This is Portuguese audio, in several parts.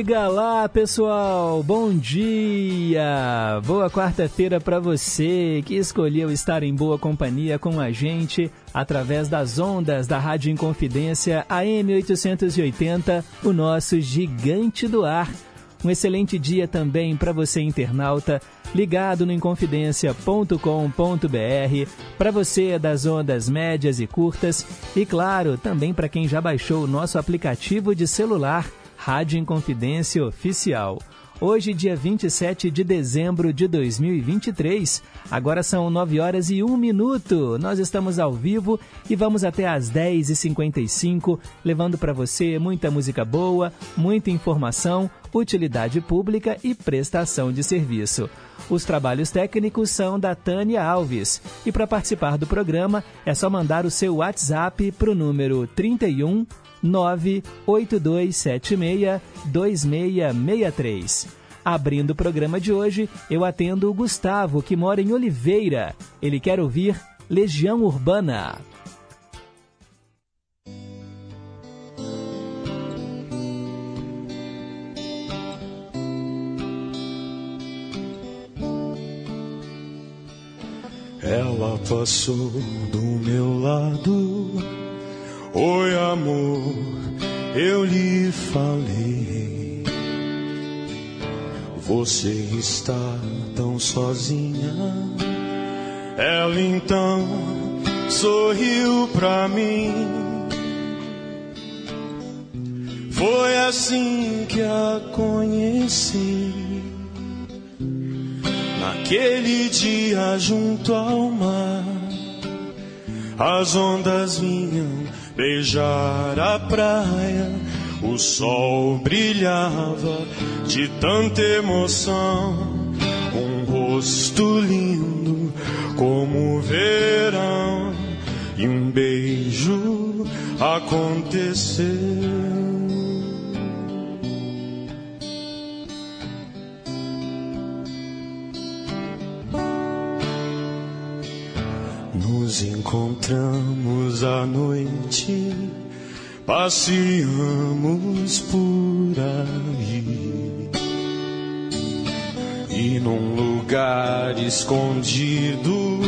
Diga lá, pessoal. Bom dia. Boa quarta-feira para você que escolheu estar em boa companhia com a gente através das ondas da Rádio Inconfidência AM 880, o nosso gigante do ar. Um excelente dia também para você internauta ligado no inconfidencia.com.br, para você das ondas médias e curtas e claro, também para quem já baixou o nosso aplicativo de celular Rádio Inconfidência Oficial. Hoje, dia 27 de dezembro de 2023, agora são 9 horas e 1 minuto. Nós estamos ao vivo e vamos até às 10h55, levando para você muita música boa, muita informação, utilidade pública e prestação de serviço. Os trabalhos técnicos são da Tânia Alves. E para participar do programa é só mandar o seu WhatsApp para o número 31 98276 2663. Abrindo o programa de hoje, eu atendo o Gustavo, que mora em Oliveira. Ele quer ouvir Legião Urbana. Ela passou do meu lado Oi, amor, eu lhe falei. Você está tão sozinha. Ela então sorriu pra mim. Foi assim que a conheci. Naquele dia junto ao mar, as ondas vinham beijar a praia, o sol brilhava de tanta emoção. Um rosto lindo como o verão, e um beijo aconteceu. Nos encontramos à noite, passeamos por aí. E num lugar escondido,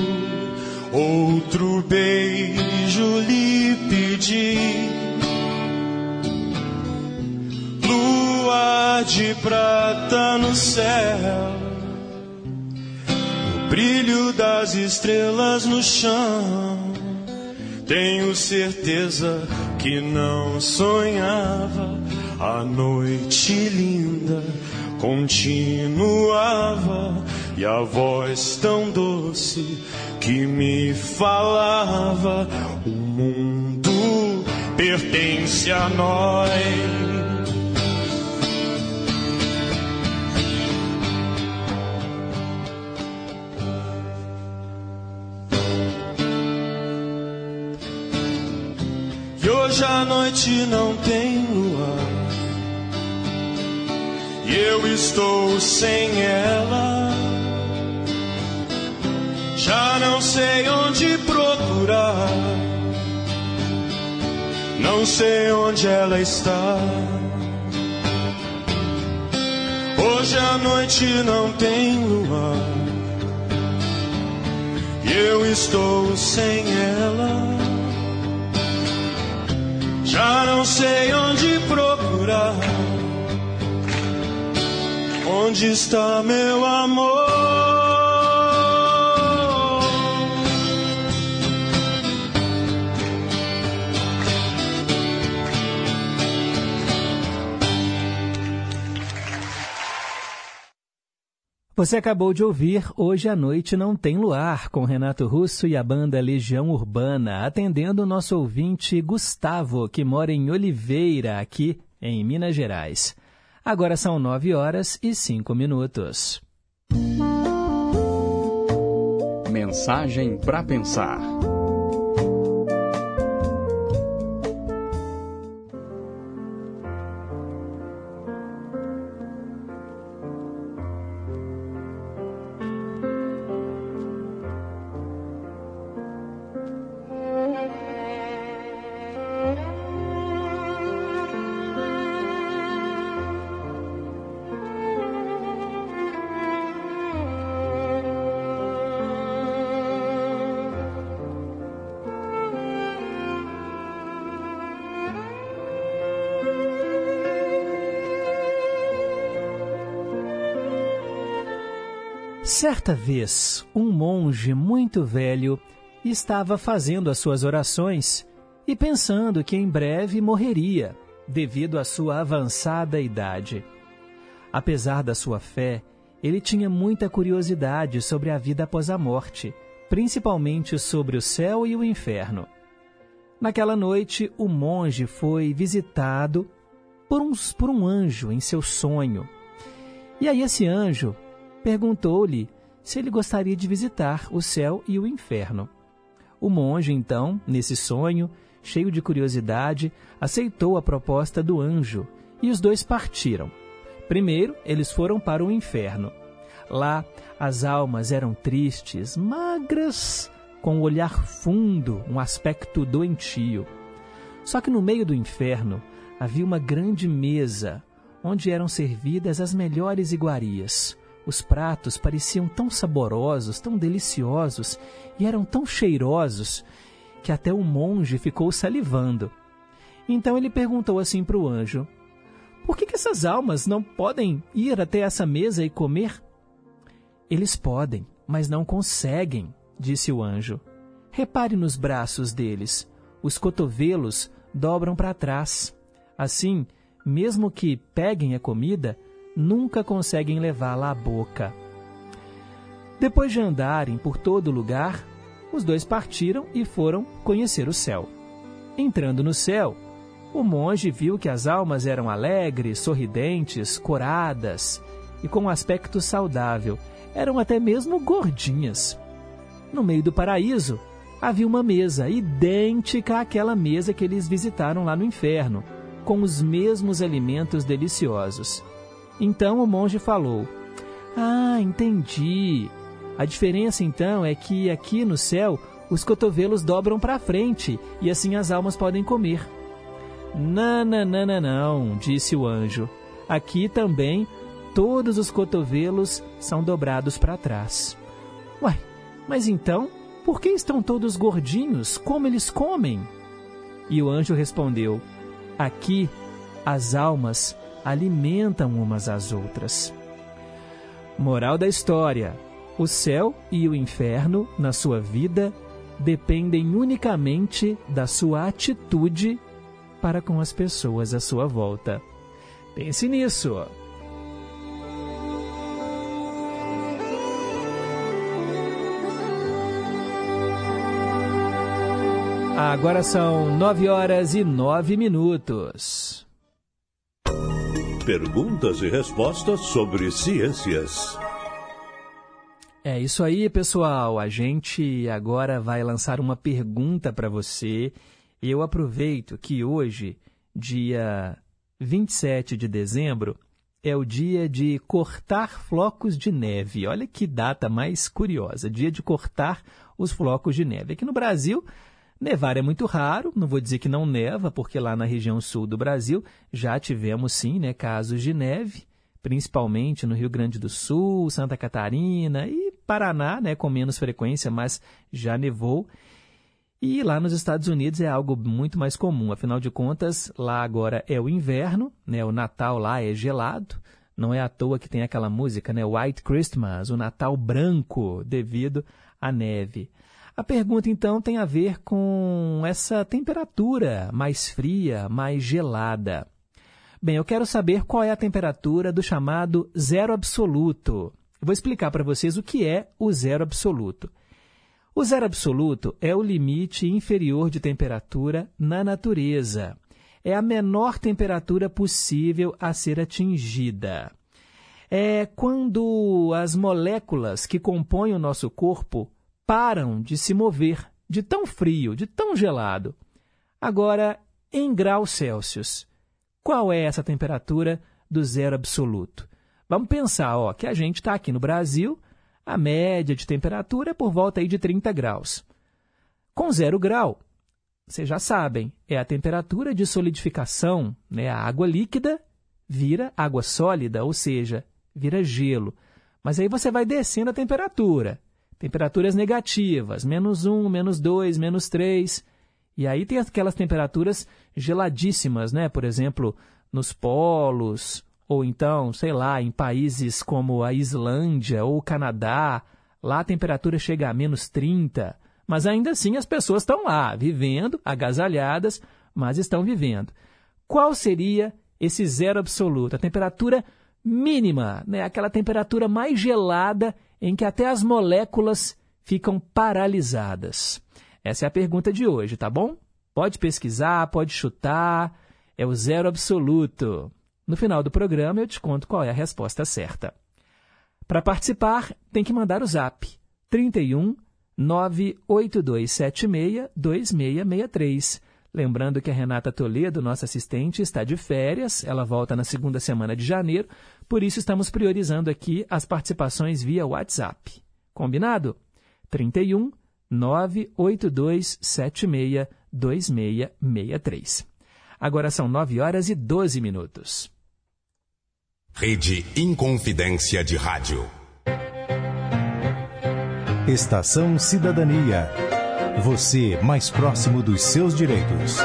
outro beijo lhe pedi. Lua de prata no céu brilho das estrelas no chão. Tenho certeza que não sonhava. A noite linda continuava e a voz tão doce que me falava: O mundo pertence a nós. A noite não tem lua e eu estou sem ela. Já não sei onde procurar, não sei onde ela está. Hoje a noite não tem lua e eu estou sem ela. Já não sei onde procurar. Onde está meu amor? Você acabou de ouvir Hoje à Noite Não Tem Luar, com Renato Russo e a banda Legião Urbana, atendendo o nosso ouvinte Gustavo, que mora em Oliveira, aqui em Minas Gerais. Agora são nove horas e cinco minutos. Mensagem para pensar. Certa vez, um monge muito velho estava fazendo as suas orações e pensando que em breve morreria, devido à sua avançada idade. Apesar da sua fé, ele tinha muita curiosidade sobre a vida após a morte, principalmente sobre o céu e o inferno. Naquela noite, o monge foi visitado por, uns, por um anjo em seu sonho. E aí, esse anjo perguntou-lhe se ele gostaria de visitar o céu e o inferno. O monge, então, nesse sonho, cheio de curiosidade, aceitou a proposta do anjo e os dois partiram. Primeiro, eles foram para o inferno. Lá, as almas eram tristes, magras, com um olhar fundo, um aspecto doentio. Só que no meio do inferno havia uma grande mesa, onde eram servidas as melhores iguarias. Os pratos pareciam tão saborosos, tão deliciosos e eram tão cheirosos que até o monge ficou salivando. Então ele perguntou assim para o anjo: Por que, que essas almas não podem ir até essa mesa e comer? Eles podem, mas não conseguem, disse o anjo. Repare nos braços deles. Os cotovelos dobram para trás. Assim, mesmo que peguem a comida, nunca conseguem levá-la à boca. Depois de andarem por todo lugar, os dois partiram e foram conhecer o céu. Entrando no céu, o monge viu que as almas eram alegres, sorridentes, coradas e com um aspecto saudável. Eram até mesmo gordinhas. No meio do paraíso, havia uma mesa idêntica àquela mesa que eles visitaram lá no inferno, com os mesmos alimentos deliciosos. Então o monge falou: Ah, entendi. A diferença então é que aqui no céu os cotovelos dobram para frente e assim as almas podem comer. Não, não, não, não, não, disse o anjo. Aqui também todos os cotovelos são dobrados para trás. Uai, mas então, por que estão todos gordinhos? Como eles comem? E o anjo respondeu: Aqui as almas alimentam umas às outras. Moral da história: o céu e o inferno na sua vida dependem unicamente da sua atitude para com as pessoas à sua volta. Pense nisso. Agora são nove horas e nove minutos. Perguntas e respostas sobre ciências. É isso aí, pessoal. A gente agora vai lançar uma pergunta para você. Eu aproveito que hoje, dia 27 de dezembro, é o dia de cortar flocos de neve. Olha que data mais curiosa, dia de cortar os flocos de neve. Aqui no Brasil, Nevar é muito raro, não vou dizer que não neva, porque lá na região sul do Brasil já tivemos sim né, casos de neve, principalmente no Rio Grande do Sul, Santa Catarina e Paraná, né, com menos frequência, mas já nevou. E lá nos Estados Unidos é algo muito mais comum, afinal de contas, lá agora é o inverno, né, o Natal lá é gelado, não é à toa que tem aquela música, né, White Christmas, o Natal branco, devido à neve. A pergunta então tem a ver com essa temperatura mais fria, mais gelada. Bem, eu quero saber qual é a temperatura do chamado zero absoluto. Vou explicar para vocês o que é o zero absoluto. O zero absoluto é o limite inferior de temperatura na natureza. É a menor temperatura possível a ser atingida. É quando as moléculas que compõem o nosso corpo param de se mover, de tão frio, de tão gelado. Agora, em graus Celsius, qual é essa temperatura do zero absoluto? Vamos pensar ó, que a gente está aqui no Brasil, a média de temperatura é por volta aí de 30 graus. Com zero grau, vocês já sabem, é a temperatura de solidificação, né? a água líquida vira água sólida, ou seja, vira gelo. Mas aí você vai descendo a temperatura temperaturas negativas, menos 1, menos 2, menos 3. E aí tem aquelas temperaturas geladíssimas, né? Por exemplo, nos polos ou então, sei lá, em países como a Islândia ou o Canadá, lá a temperatura chega a menos 30, mas ainda assim as pessoas estão lá, vivendo, agasalhadas, mas estão vivendo. Qual seria esse zero absoluto? A temperatura mínima, né? aquela temperatura mais gelada em que até as moléculas ficam paralisadas. Essa é a pergunta de hoje, tá bom? Pode pesquisar, pode chutar, é o zero absoluto. No final do programa eu te conto qual é a resposta certa. Para participar, tem que mandar o zap 31 98276 2663. Lembrando que a Renata Toledo, nossa assistente, está de férias, ela volta na segunda semana de janeiro, por isso estamos priorizando aqui as participações via WhatsApp. Combinado? 31 98276 2663. Agora são 9 horas e 12 minutos. Rede Inconfidência de Rádio. Estação Cidadania. Você mais próximo dos seus direitos.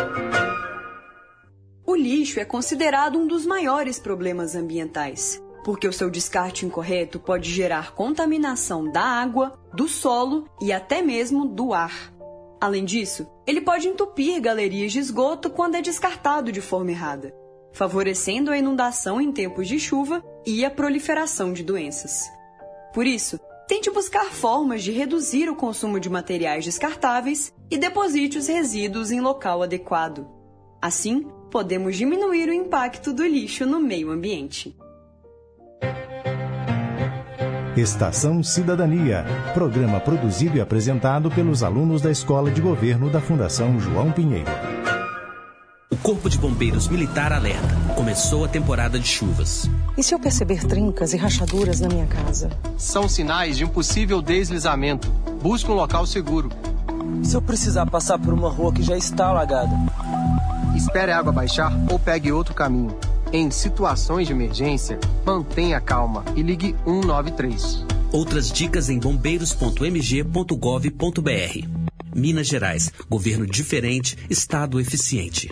Lixo é considerado um dos maiores problemas ambientais, porque o seu descarte incorreto pode gerar contaminação da água, do solo e até mesmo do ar. Além disso, ele pode entupir galerias de esgoto quando é descartado de forma errada, favorecendo a inundação em tempos de chuva e a proliferação de doenças. Por isso, tente buscar formas de reduzir o consumo de materiais descartáveis e deposite os resíduos em local adequado. Assim, podemos diminuir o impacto do lixo no meio ambiente. Estação Cidadania, programa produzido e apresentado pelos alunos da Escola de Governo da Fundação João Pinheiro. O Corpo de Bombeiros Militar alerta. Começou a temporada de chuvas. E se eu perceber trincas e rachaduras na minha casa? São sinais de um possível deslizamento. Busque um local seguro. E se eu precisar passar por uma rua que já está alagada? Espere a água baixar ou pegue outro caminho. Em situações de emergência, mantenha calma e ligue 193. Outras dicas em bombeiros.mg.gov.br. Minas Gerais, governo diferente, estado eficiente.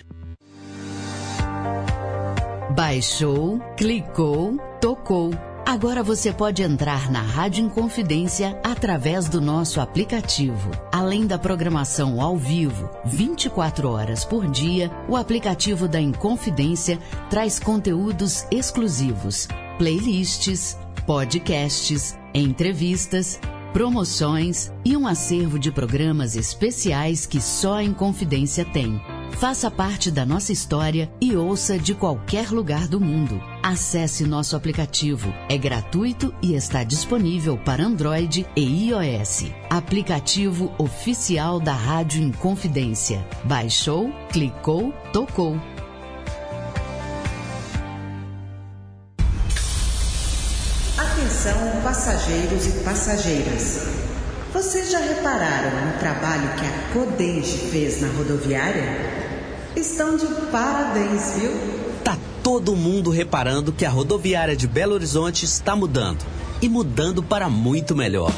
Baixou, clicou, tocou. Agora você pode entrar na Rádio Inconfidência através do nosso aplicativo. Além da programação ao vivo, 24 horas por dia, o aplicativo da Inconfidência traz conteúdos exclusivos, playlists, podcasts, entrevistas, promoções e um acervo de programas especiais que só a Inconfidência tem. Faça parte da nossa história e ouça de qualquer lugar do mundo. Acesse nosso aplicativo. É gratuito e está disponível para Android e iOS. Aplicativo oficial da Rádio Inconfidência. Baixou, clicou, tocou. Atenção, passageiros e passageiras. Vocês já repararam no trabalho que a Codenge fez na rodoviária? Estão de parabéns, viu? Tá todo mundo reparando que a rodoviária de Belo Horizonte está mudando. E mudando para muito melhor.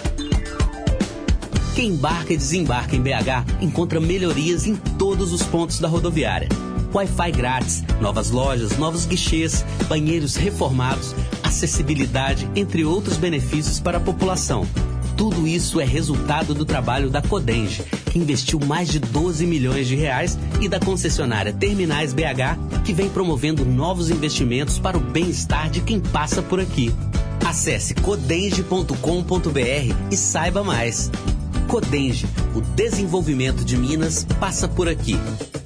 Quem embarca e desembarca em BH encontra melhorias em todos os pontos da rodoviária. Wi-Fi grátis, novas lojas, novos guichês, banheiros reformados, acessibilidade, entre outros benefícios para a população. Tudo isso é resultado do trabalho da Codenge, que investiu mais de 12 milhões de reais, e da concessionária Terminais BH, que vem promovendo novos investimentos para o bem-estar de quem passa por aqui. Acesse codenge.com.br e saiba mais. Codenge, o desenvolvimento de Minas passa por aqui.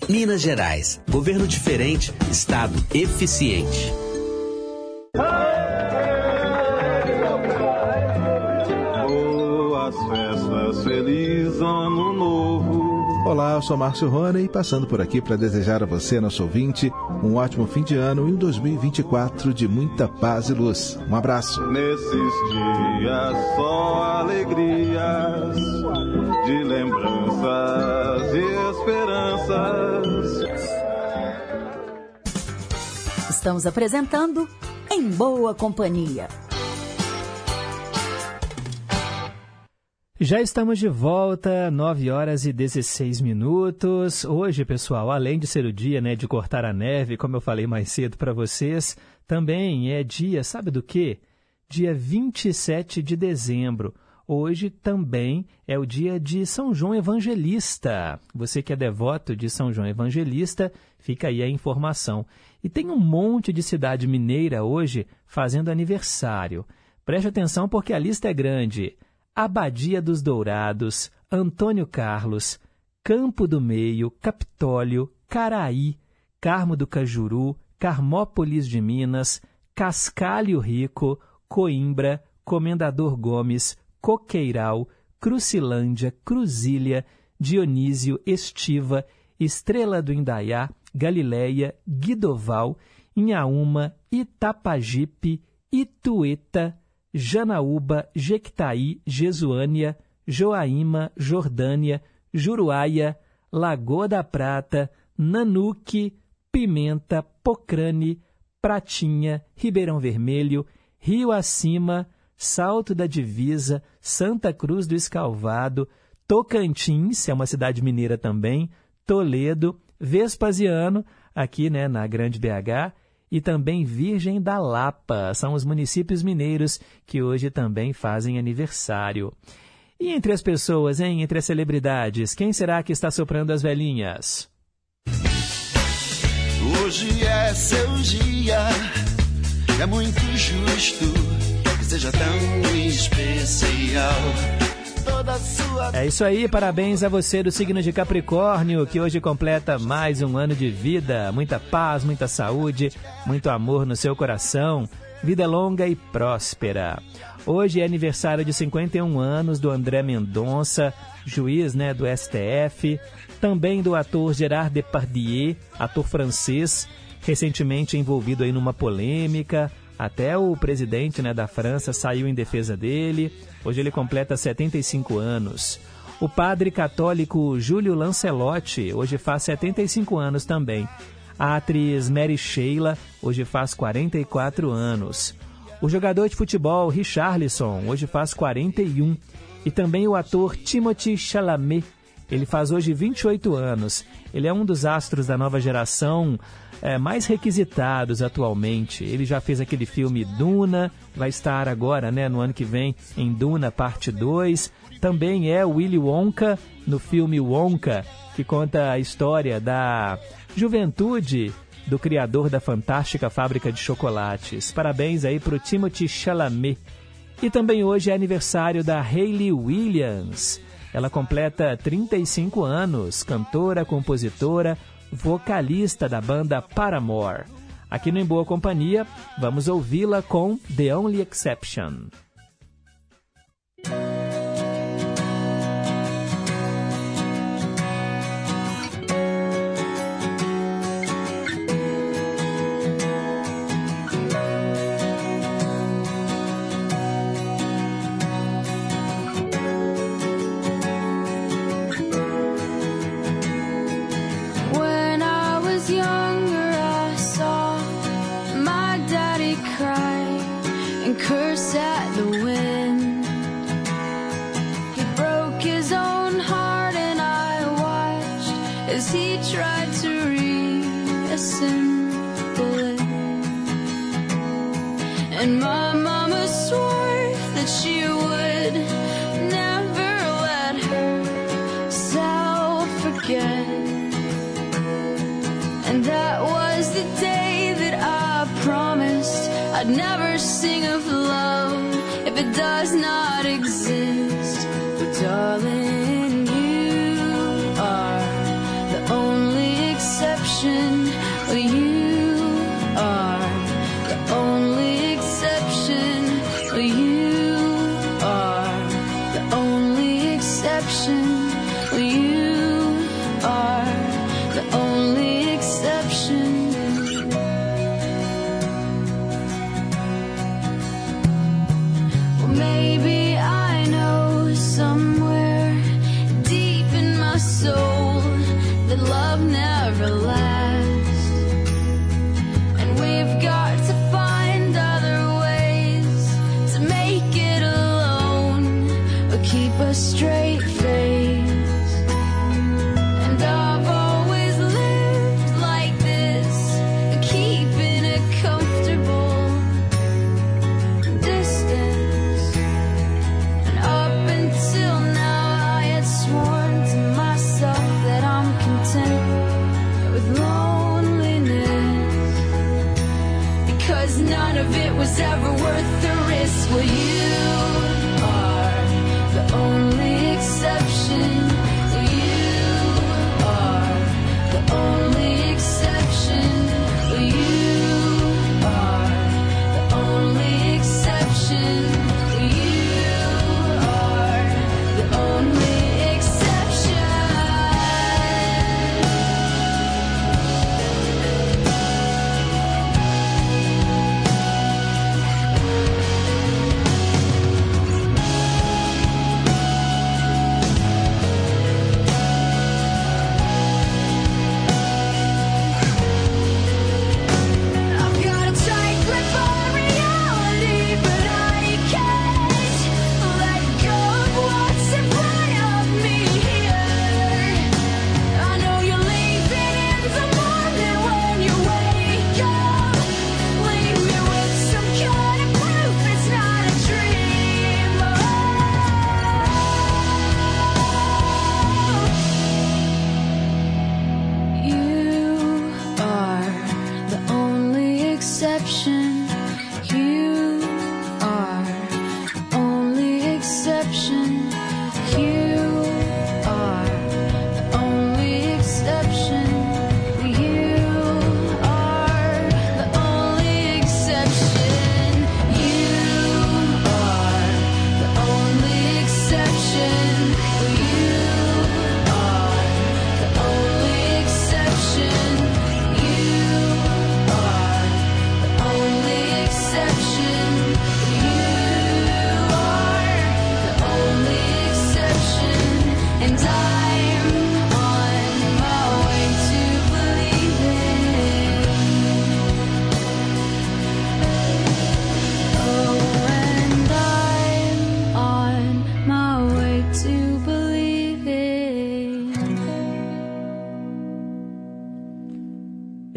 Minas Gerais, governo diferente, estado eficiente. Olá, eu sou Márcio Rony, passando por aqui para desejar a você, nosso ouvinte, um ótimo fim de ano e um 2024 de muita paz e luz. Um abraço. Nesses dias só alegrias, de lembranças e esperanças. Estamos apresentando Em Boa Companhia. Já estamos de volta, 9 horas e 16 minutos. Hoje, pessoal, além de ser o dia né, de cortar a neve, como eu falei mais cedo para vocês, também é dia, sabe do quê? Dia 27 de dezembro. Hoje também é o dia de São João Evangelista. Você que é devoto de São João Evangelista, fica aí a informação. E tem um monte de cidade mineira hoje fazendo aniversário. Preste atenção porque a lista é grande. Abadia dos Dourados, Antônio Carlos, Campo do Meio, Capitólio, Caraí, Carmo do Cajuru, Carmópolis de Minas, Cascalho Rico, Coimbra, Comendador Gomes, Coqueiral, Crucilândia, Cruzília, Dionísio, Estiva, Estrela do Indaiá, Galileia, Guidoval, Inhaúma, Itapajipe, Itueta, Janaúba, Jequitaí, Jesuânia, Joaíma, Jordânia, Juruáia, Lagoa da Prata, Nanuque, Pimenta, Pocrane, Pratinha, Ribeirão Vermelho, Rio Acima, Salto da Divisa, Santa Cruz do Escalvado, Tocantins, é uma cidade mineira também, Toledo, Vespasiano, aqui né, na Grande BH, e também Virgem da Lapa. São os municípios mineiros que hoje também fazem aniversário. E entre as pessoas, hein, entre as celebridades, quem será que está soprando as velhinhas? Hoje é seu dia, é muito justo que seja tão especial. É isso aí, parabéns a você do signo de Capricórnio, que hoje completa mais um ano de vida. Muita paz, muita saúde, muito amor no seu coração. Vida longa e próspera. Hoje é aniversário de 51 anos do André Mendonça, juiz né, do STF. Também do ator Gerard Depardieu, ator francês, recentemente envolvido aí numa polêmica. Até o presidente né, da França saiu em defesa dele. Hoje ele completa 75 anos. O padre católico Júlio Lancelotti hoje faz 75 anos também. A atriz Mary Sheila hoje faz 44 anos. O jogador de futebol Richarlison hoje faz 41. E também o ator Timothy Chalamet. Ele faz hoje 28 anos. Ele é um dos astros da nova geração é, mais requisitados atualmente. Ele já fez aquele filme Duna, vai estar agora, né, no ano que vem, em Duna Parte 2. Também é Willy Wonka, no filme Wonka, que conta a história da juventude do criador da fantástica fábrica de chocolates. Parabéns aí para o Timothy Chalamet. E também hoje é aniversário da Hayley Williams. Ela completa 35 anos, cantora, compositora, vocalista da banda Paramore. Aqui no Em Boa Companhia, vamos ouvi-la com The Only Exception. I'd never sing of love if it does not exist. But darling.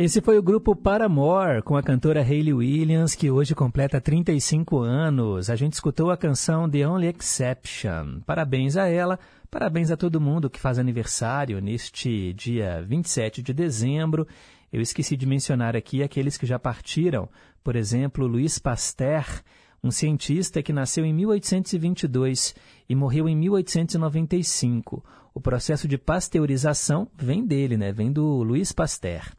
Esse foi o grupo Paramore, com a cantora Hayley Williams, que hoje completa 35 anos. A gente escutou a canção The Only Exception. Parabéns a ela, parabéns a todo mundo que faz aniversário neste dia 27 de dezembro. Eu esqueci de mencionar aqui aqueles que já partiram. Por exemplo, Louis Pasteur, um cientista que nasceu em 1822 e morreu em 1895. O processo de pasteurização vem dele, né? Vem do Louis Pasteur.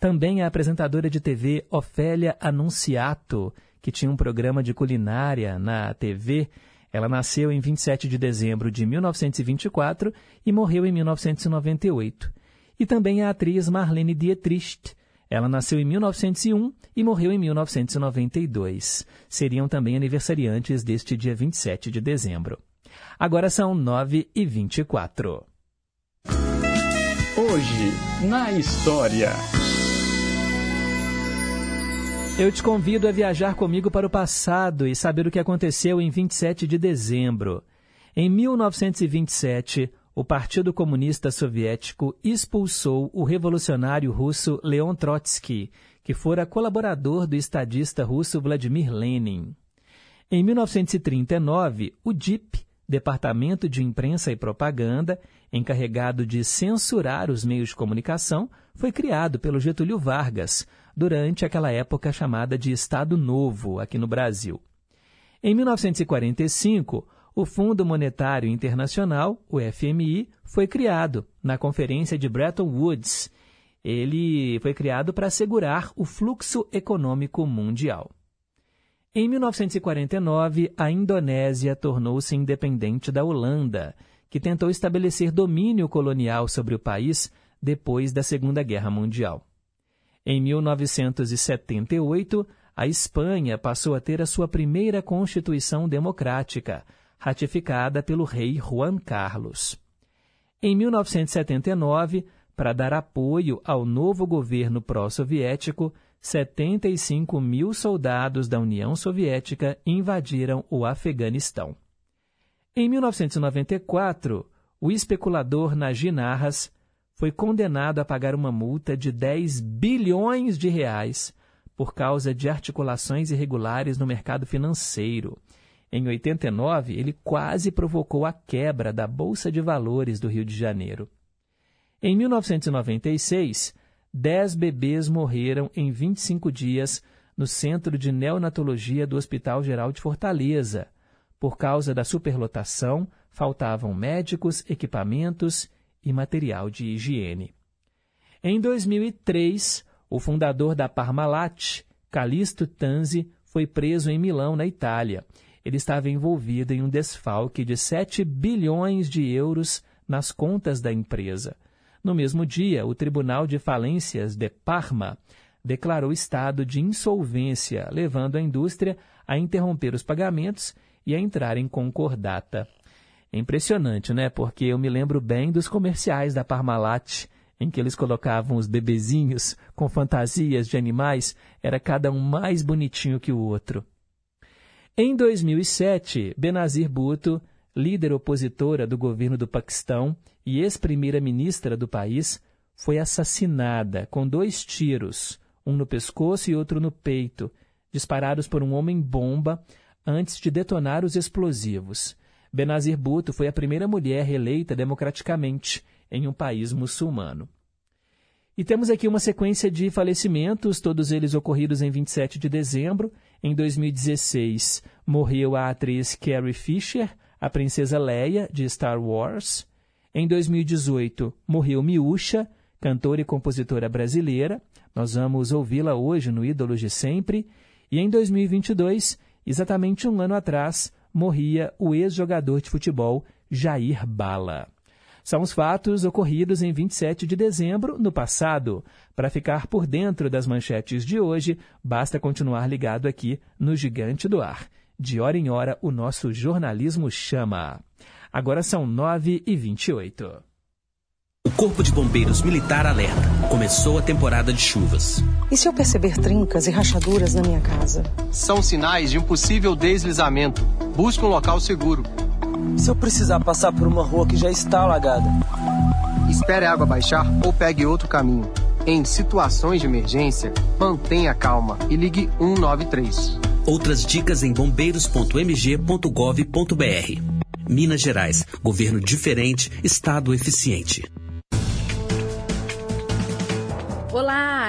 Também a apresentadora de TV Ofélia Anunciato, que tinha um programa de culinária na TV. Ela nasceu em 27 de dezembro de 1924 e morreu em 1998. E também a atriz Marlene Dietrich. Ela nasceu em 1901 e morreu em 1992. Seriam também aniversariantes deste dia 27 de dezembro. Agora são 9 e 24. Hoje, na história. Eu te convido a viajar comigo para o passado e saber o que aconteceu em 27 de dezembro. Em 1927, o Partido Comunista Soviético expulsou o revolucionário russo Leon Trotsky, que fora colaborador do estadista russo Vladimir Lenin. Em 1939, o DIP, Departamento de Imprensa e Propaganda, encarregado de censurar os meios de comunicação, foi criado pelo Getúlio Vargas, durante aquela época chamada de Estado Novo aqui no Brasil. Em 1945, o Fundo Monetário Internacional, o FMI, foi criado na Conferência de Bretton Woods. Ele foi criado para assegurar o fluxo econômico mundial. Em 1949, a Indonésia tornou-se independente da Holanda, que tentou estabelecer domínio colonial sobre o país depois da Segunda Guerra Mundial. Em 1978, a Espanha passou a ter a sua primeira Constituição Democrática, ratificada pelo rei Juan Carlos. Em 1979, para dar apoio ao novo governo pró-soviético, 75 mil soldados da União Soviética invadiram o Afeganistão. Em 1994, o especulador Najib Narras foi condenado a pagar uma multa de 10 bilhões de reais por causa de articulações irregulares no mercado financeiro. Em 89, ele quase provocou a quebra da Bolsa de Valores do Rio de Janeiro. Em 1996, 10 bebês morreram em 25 dias no Centro de Neonatologia do Hospital Geral de Fortaleza. Por causa da superlotação, faltavam médicos, equipamentos e material de higiene. Em 2003, o fundador da Parmalat, Calixto Tanzi, foi preso em Milão, na Itália. Ele estava envolvido em um desfalque de 7 bilhões de euros nas contas da empresa. No mesmo dia, o Tribunal de Falências de Parma declarou estado de insolvência, levando a indústria a interromper os pagamentos e a entrar em concordata. É impressionante, né? Porque eu me lembro bem dos comerciais da Parmalat, em que eles colocavam os bebezinhos com fantasias de animais, era cada um mais bonitinho que o outro. Em 2007, Benazir Bhutto, líder opositora do governo do Paquistão e ex-primeira-ministra do país, foi assassinada com dois tiros, um no pescoço e outro no peito, disparados por um homem-bomba antes de detonar os explosivos. Benazir Bhutto foi a primeira mulher reeleita democraticamente em um país muçulmano. E temos aqui uma sequência de falecimentos, todos eles ocorridos em 27 de dezembro. Em 2016, morreu a atriz Carrie Fisher, a princesa Leia, de Star Wars. Em 2018, morreu Miúcha, cantora e compositora brasileira. Nós vamos ouvi-la hoje no Ídolos de Sempre. E em 2022, exatamente um ano atrás, morria o ex-jogador de futebol Jair Bala. São os fatos ocorridos em 27 de dezembro, no passado. Para ficar por dentro das manchetes de hoje, basta continuar ligado aqui no Gigante do Ar. De hora em hora, o nosso jornalismo chama. Agora são 9 e 28. O Corpo de Bombeiros Militar alerta. Começou a temporada de chuvas. E se eu perceber trincas e rachaduras na minha casa? São sinais de um possível deslizamento. Busque um local seguro. Se eu precisar passar por uma rua que já está alagada? Espere a água baixar ou pegue outro caminho. Em situações de emergência, mantenha calma e ligue 193. Outras dicas em bombeiros.mg.gov.br. Minas Gerais. Governo diferente, Estado eficiente.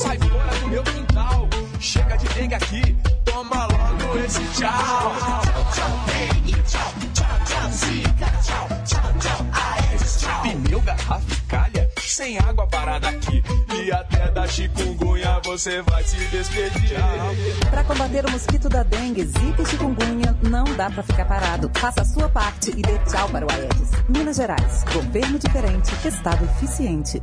sai fora do meu quintal. Chega de dengue aqui, toma logo esse tchau. Tchau, tchau, dengue, tchau, tchau, tchau, zika, tchau, tchau, tchau, aedes, tchau. Pneu, garrafa e calha, sem água parada aqui. E até da chikungunya você vai se despedir. Para combater o mosquito da dengue, zika e chikungunya, não dá para ficar parado. Faça a sua parte e dê tchau para o Aedes. Minas Gerais, governo diferente, estado eficiente.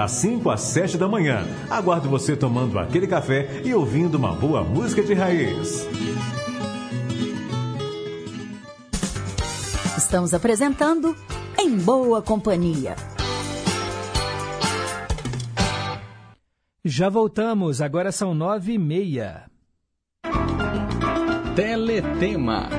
das 5 às 7 da manhã. Aguardo você tomando aquele café e ouvindo uma boa música de raiz. Estamos apresentando Em Boa Companhia. Já voltamos, agora são nove e meia. Teletema.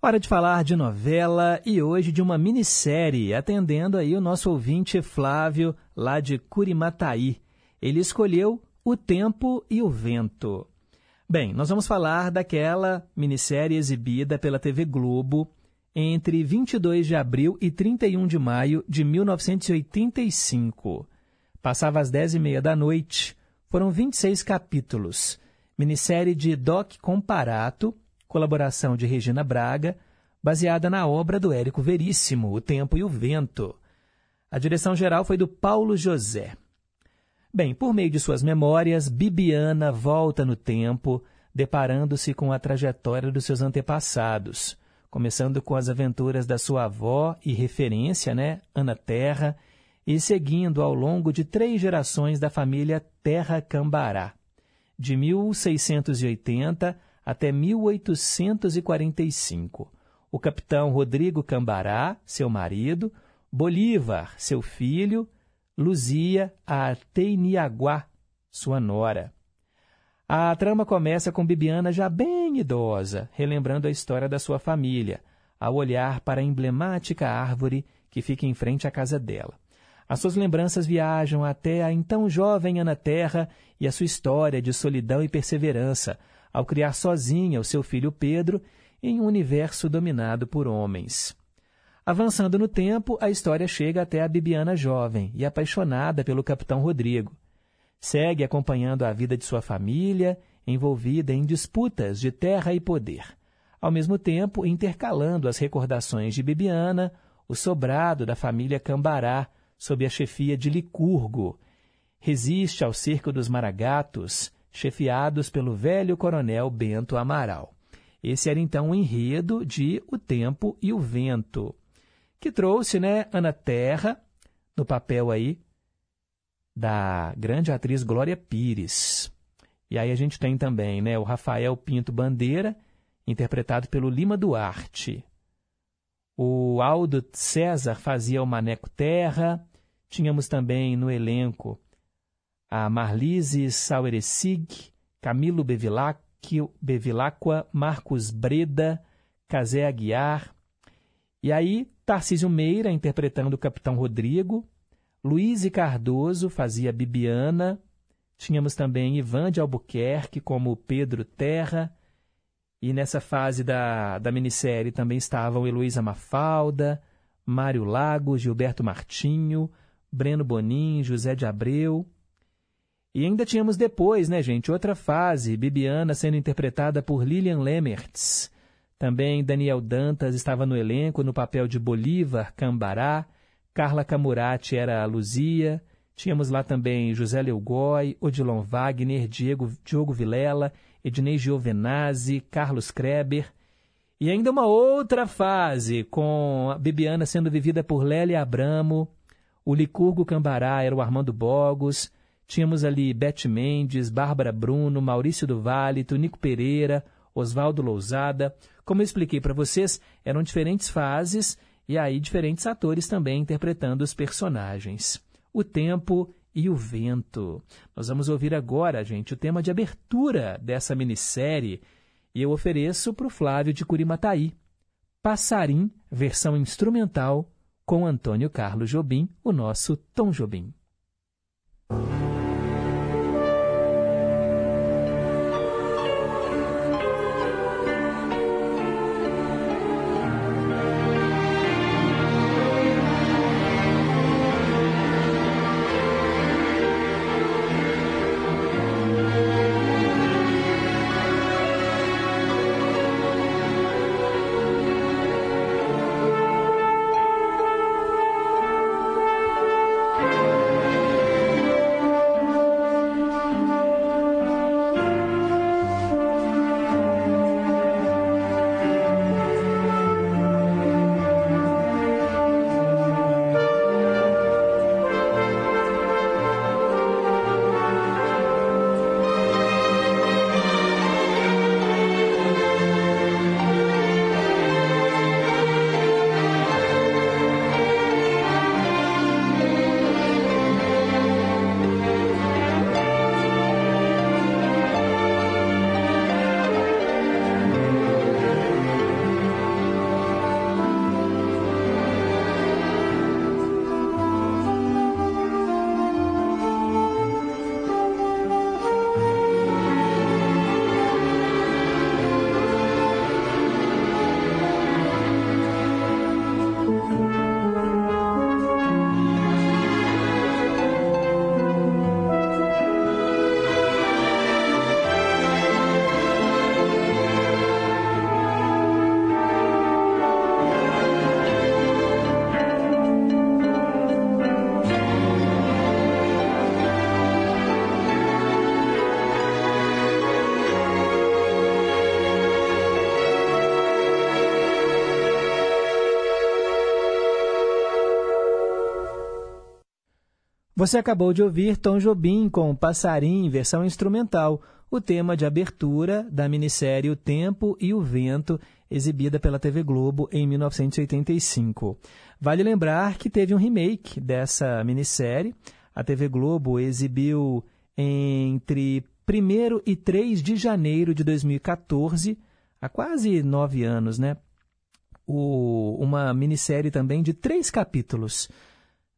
Hora de falar de novela e hoje de uma minissérie, atendendo aí o nosso ouvinte Flávio, lá de Curimataí. Ele escolheu O Tempo e o Vento. Bem, nós vamos falar daquela minissérie exibida pela TV Globo entre 22 de abril e 31 de maio de 1985. Passava às 10h30 da noite. Foram 26 capítulos. Minissérie de Doc Comparato, colaboração de Regina Braga, baseada na obra do Érico Veríssimo, O Tempo e o Vento. A direção geral foi do Paulo José. Bem, por meio de suas memórias, Bibiana volta no tempo, deparando-se com a trajetória dos seus antepassados, começando com as aventuras da sua avó e referência, né, Ana Terra, e seguindo ao longo de três gerações da família Terra Cambará, de 1680 até 1845. O capitão Rodrigo Cambará, seu marido, Bolívar, seu filho, Luzia a Teiniaguá, sua nora. A trama começa com Bibiana já bem idosa, relembrando a história da sua família, ao olhar para a emblemática árvore que fica em frente à casa dela. As suas lembranças viajam até a então jovem Ana Terra e a sua história de solidão e perseverança, ao criar sozinha o seu filho Pedro em um universo dominado por homens. Avançando no tempo, a história chega até a Bibiana jovem e apaixonada pelo capitão Rodrigo. Segue acompanhando a vida de sua família, envolvida em disputas de terra e poder. Ao mesmo tempo, intercalando as recordações de Bibiana, o sobrado da família Cambará, sob a chefia de Licurgo. Resiste ao cerco dos Maragatos, chefiados pelo velho coronel Bento Amaral. Esse era então o enredo de O Tempo e o Vento que trouxe, né, Ana Terra, no papel aí da grande atriz Glória Pires. E aí a gente tem também, né, o Rafael Pinto Bandeira, interpretado pelo Lima Duarte. O Aldo César fazia o Maneco Terra. Tínhamos também no elenco a Marlise Saueresig, Camilo Bevilacqua, Marcos Breda, Casé Aguiar. E aí, Tarcísio Meira interpretando o Capitão Rodrigo, Luiz Cardoso fazia Bibiana, tínhamos também Ivan de Albuquerque como Pedro Terra, e nessa fase da, da minissérie também estavam Heloísa Mafalda, Mário Lago, Gilberto Martinho, Breno Bonin, José de Abreu. E ainda tínhamos depois, né, gente, outra fase, Bibiana sendo interpretada por Lilian Lemertz. Também Daniel Dantas estava no elenco no papel de Bolívar Cambará, Carla Camurati era a Luzia, tínhamos lá também José Leugói, Odilon Wagner, Diego, Diogo Vilela, Ednei Giovenazzi, Carlos Kreber. E ainda uma outra fase, com a Bibiana sendo vivida por Lélia Abramo, o Licurgo Cambará era o Armando Bogos, tínhamos ali Bete Mendes, Bárbara Bruno, Maurício do Vale, Tonico Pereira, Oswaldo Lousada. Como eu expliquei para vocês, eram diferentes fases e aí diferentes atores também interpretando os personagens. O tempo e o vento. Nós vamos ouvir agora, gente, o tema de abertura dessa minissérie e eu ofereço para o Flávio de Curimataí. Passarim, versão instrumental, com Antônio Carlos Jobim, o nosso Tom Jobim. Você acabou de ouvir Tom Jobim com Passarim versão instrumental, o tema de abertura da minissérie O Tempo e o Vento, exibida pela TV Globo em 1985. Vale lembrar que teve um remake dessa minissérie. A TV Globo exibiu entre 1 e 3 de janeiro de 2014, há quase nove anos, né? O- uma minissérie também de três capítulos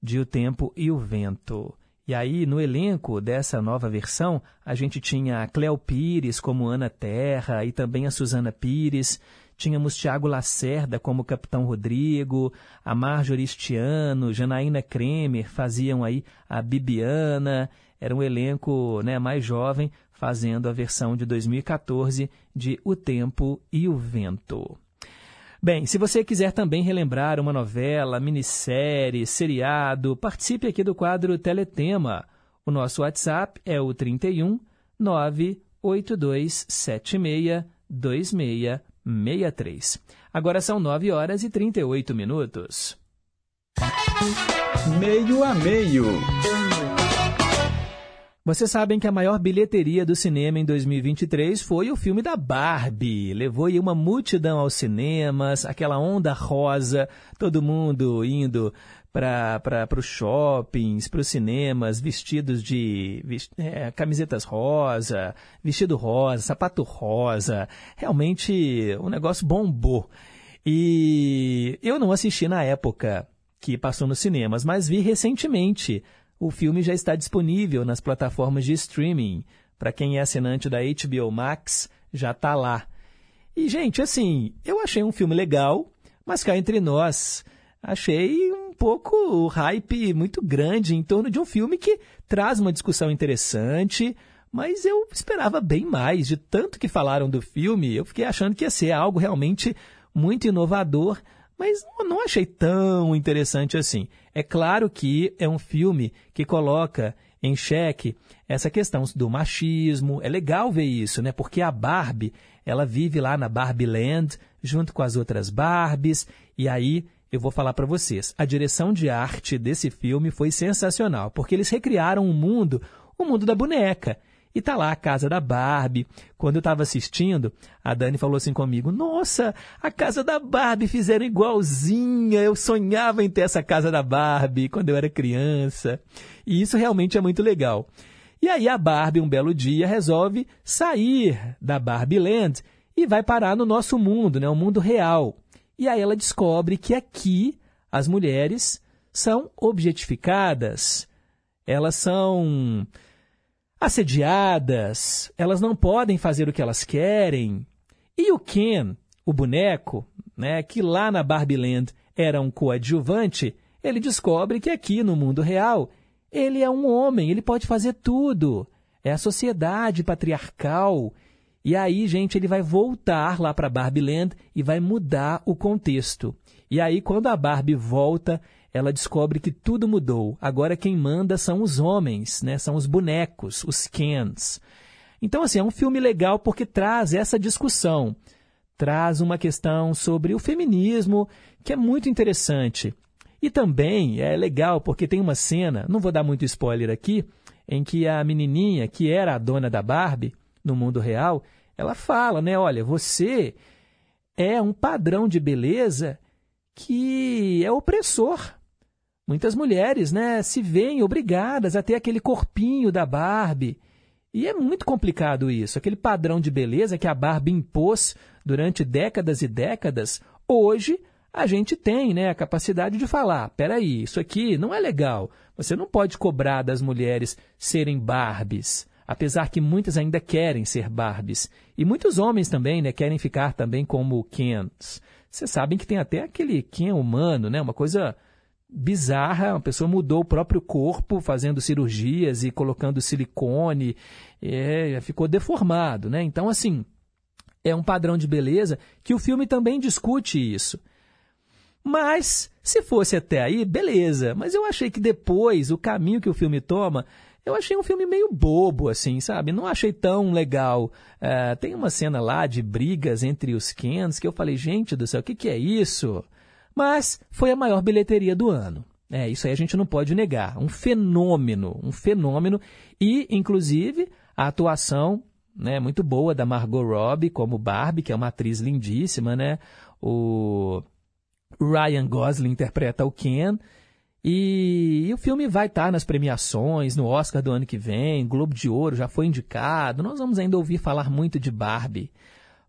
de O Tempo e o Vento. E aí, no elenco dessa nova versão, a gente tinha a Cleo Pires como Ana Terra e também a Suzana Pires. Tínhamos Tiago Lacerda como Capitão Rodrigo, a Marjorie Stiano, Janaína Kremer faziam aí a Bibiana. Era um elenco né, mais jovem fazendo a versão de 2014 de O Tempo e o Vento. Bem, se você quiser também relembrar uma novela, minissérie, seriado, participe aqui do quadro Teletema. O nosso WhatsApp é o 31 98276 2663. Agora são 9 horas e 38 minutos. Meio a meio. Vocês sabem que a maior bilheteria do cinema em 2023 foi o filme da Barbie. Levou uma multidão aos cinemas, aquela onda rosa, todo mundo indo para os shoppings, para os cinemas, vestidos de vis- é, camisetas rosa, vestido rosa, sapato rosa. Realmente o negócio bombou. E eu não assisti na época que passou nos cinemas, mas vi recentemente. O filme já está disponível nas plataformas de streaming. Para quem é assinante da HBO Max, já está lá. E, gente, assim, eu achei um filme legal, mas cá entre nós, achei um pouco hype muito grande em torno de um filme que traz uma discussão interessante, mas eu esperava bem mais. De tanto que falaram do filme, eu fiquei achando que ia ser algo realmente muito inovador, mas não achei tão interessante assim. É claro que é um filme que coloca em xeque essa questão do machismo. É legal ver isso, né? Porque a Barbie, ela vive lá na Barbie Land, junto com as outras Barbies, e aí eu vou falar para vocês. A direção de arte desse filme foi sensacional, porque eles recriaram um mundo, o mundo da boneca. E tá lá a casa da Barbie. Quando eu estava assistindo, a Dani falou assim comigo: Nossa, a casa da Barbie fizeram igualzinha. Eu sonhava em ter essa casa da Barbie quando eu era criança. E isso realmente é muito legal. E aí a Barbie, um belo dia, resolve sair da Barbie Land e vai parar no nosso mundo, né, o mundo real. E aí ela descobre que aqui as mulheres são objetificadas, elas são assediadas, elas não podem fazer o que elas querem. E o Ken, o boneco, né, que lá na Barbie Land era um coadjuvante, ele descobre que aqui no mundo real ele é um homem, ele pode fazer tudo. É a sociedade patriarcal. E aí, gente, ele vai voltar lá para Barbie Land e vai mudar o contexto. E aí, quando a Barbie volta, ela descobre que tudo mudou. Agora quem manda são os homens, né? São os bonecos, os Kens. Então, assim, é um filme legal porque traz essa discussão. Traz uma questão sobre o feminismo que é muito interessante. E também é legal porque tem uma cena, não vou dar muito spoiler aqui, em que a menininha, que era a dona da Barbie no mundo real, ela fala, né, olha, você é um padrão de beleza que é opressor. Muitas mulheres, né, se veem obrigadas a ter aquele corpinho da Barbie. E é muito complicado isso. Aquele padrão de beleza que a Barbie impôs durante décadas e décadas, hoje a gente tem né, a capacidade de falar: peraí, isso aqui não é legal. Você não pode cobrar das mulheres serem Barbies. Apesar que muitas ainda querem ser Barbies. E muitos homens também né, querem ficar também como Kens. Vocês sabem que tem até aquele Ken humano, né, uma coisa bizarra, uma pessoa mudou o próprio corpo fazendo cirurgias e colocando silicone, é, ficou deformado, né? Então, assim, é um padrão de beleza que o filme também discute isso. Mas, se fosse até aí, beleza. Mas eu achei que depois, o caminho que o filme toma, eu achei um filme meio bobo, assim, sabe? Não achei tão legal. É, tem uma cena lá de brigas entre os Kens que eu falei, gente do céu, o que, que é isso? Mas foi a maior bilheteria do ano. É, isso aí a gente não pode negar. Um fenômeno, um fenômeno. E, inclusive, a atuação né, muito boa da Margot Robbie como Barbie, que é uma atriz lindíssima, né? O Ryan Gosling interpreta o Ken. E, e o filme vai estar nas premiações, no Oscar do ano que vem, Globo de Ouro já foi indicado. Nós vamos ainda ouvir falar muito de Barbie.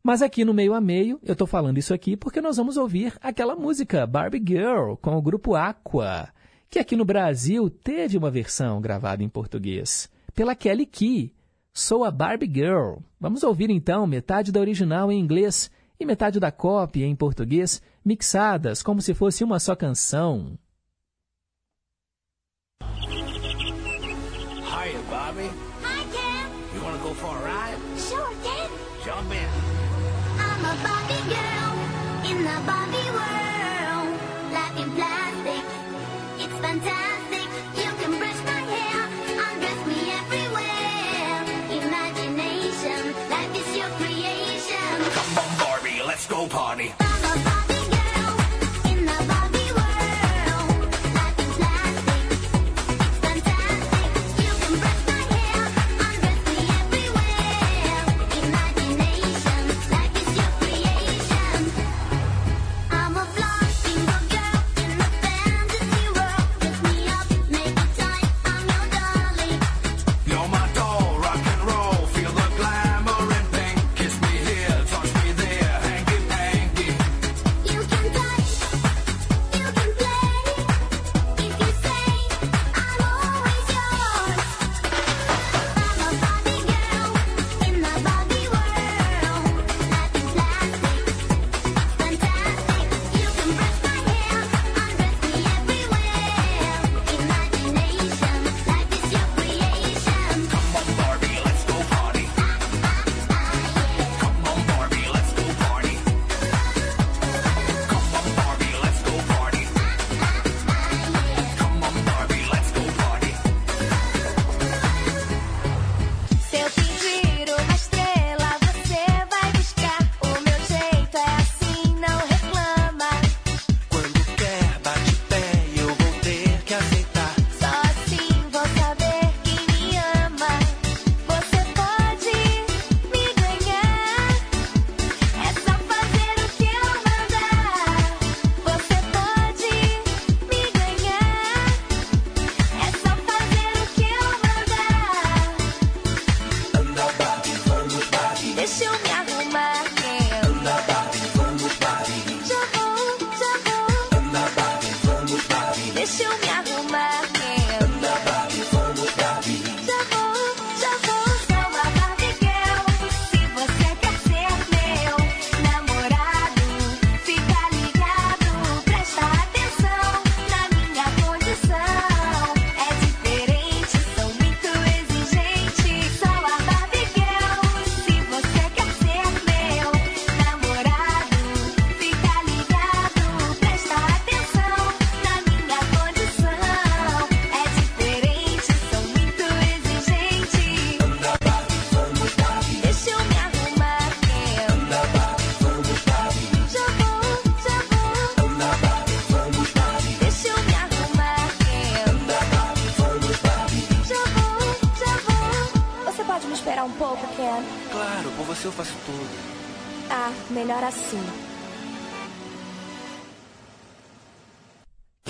Mas aqui no meio a meio, eu estou falando isso aqui porque nós vamos ouvir aquela música Barbie Girl com o grupo Aqua, que aqui no Brasil teve uma versão gravada em português pela Kelly Key. Sou a Barbie Girl. Vamos ouvir então metade da original em inglês e metade da cópia em português, mixadas como se fosse uma só canção.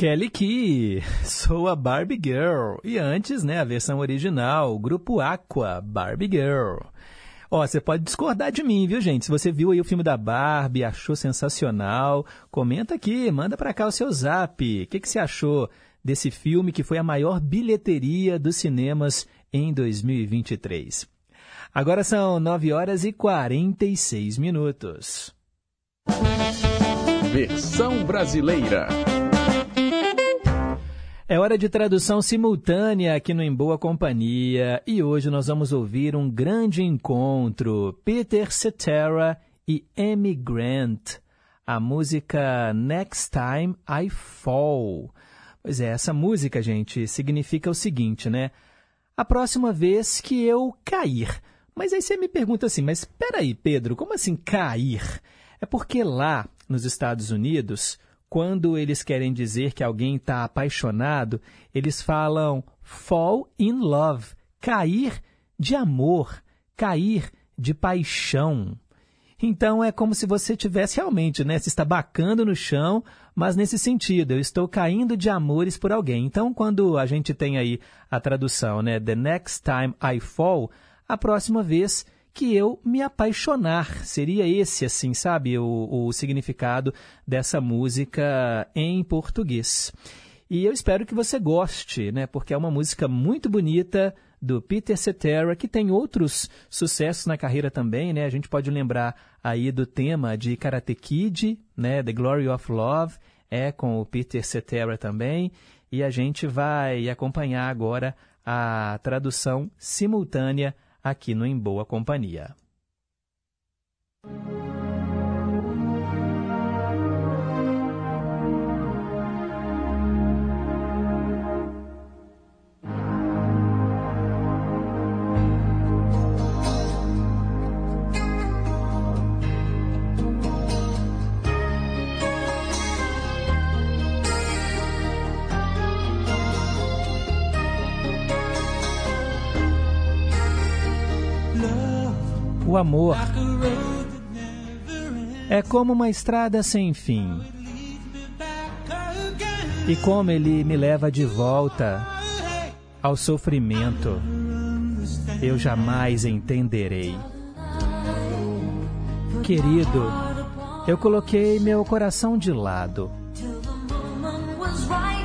Kelly Key, sou a Barbie Girl. E antes, né, a versão original, grupo Aqua, Barbie Girl. Ó, você pode discordar de mim, viu, gente? Se você viu aí o filme da Barbie, achou sensacional, comenta aqui, manda pra cá o seu zap. O que, que você achou desse filme que foi a maior bilheteria dos cinemas em 2023? Agora são 9 horas e 46 minutos. Versão brasileira. É hora de tradução simultânea aqui no Em Boa Companhia e hoje nós vamos ouvir um grande encontro. Peter Cetera e Amy Grant. A música Next Time I Fall. Pois é, essa música, gente, significa o seguinte, né? A próxima vez que eu cair. Mas aí você me pergunta assim, mas espera aí, Pedro, como assim cair? É porque lá nos Estados Unidos, quando eles querem dizer que alguém está apaixonado, eles falam fall in love, cair de amor, cair de paixão. Então é como se você tivesse realmente, né, se estabacando no chão, mas nesse sentido, eu estou caindo de amores por alguém. Então, quando a gente tem aí a tradução, né, the next time I fall, a próxima vez que eu me apaixonar. Seria esse, assim, sabe, o, o significado dessa música em português. E eu espero que você goste, né, porque é uma música muito bonita, do Peter Cetera, que tem outros sucessos na carreira também, né? A gente pode lembrar aí do tema de Karate Kid, né? The Glory of Love, é com o Peter Cetera também. E a gente vai acompanhar agora a tradução simultânea aqui no Em Boa Companhia. O amor. É como uma estrada sem fim. E como ele me leva de volta ao sofrimento, eu jamais entenderei. Querido, eu coloquei meu coração de lado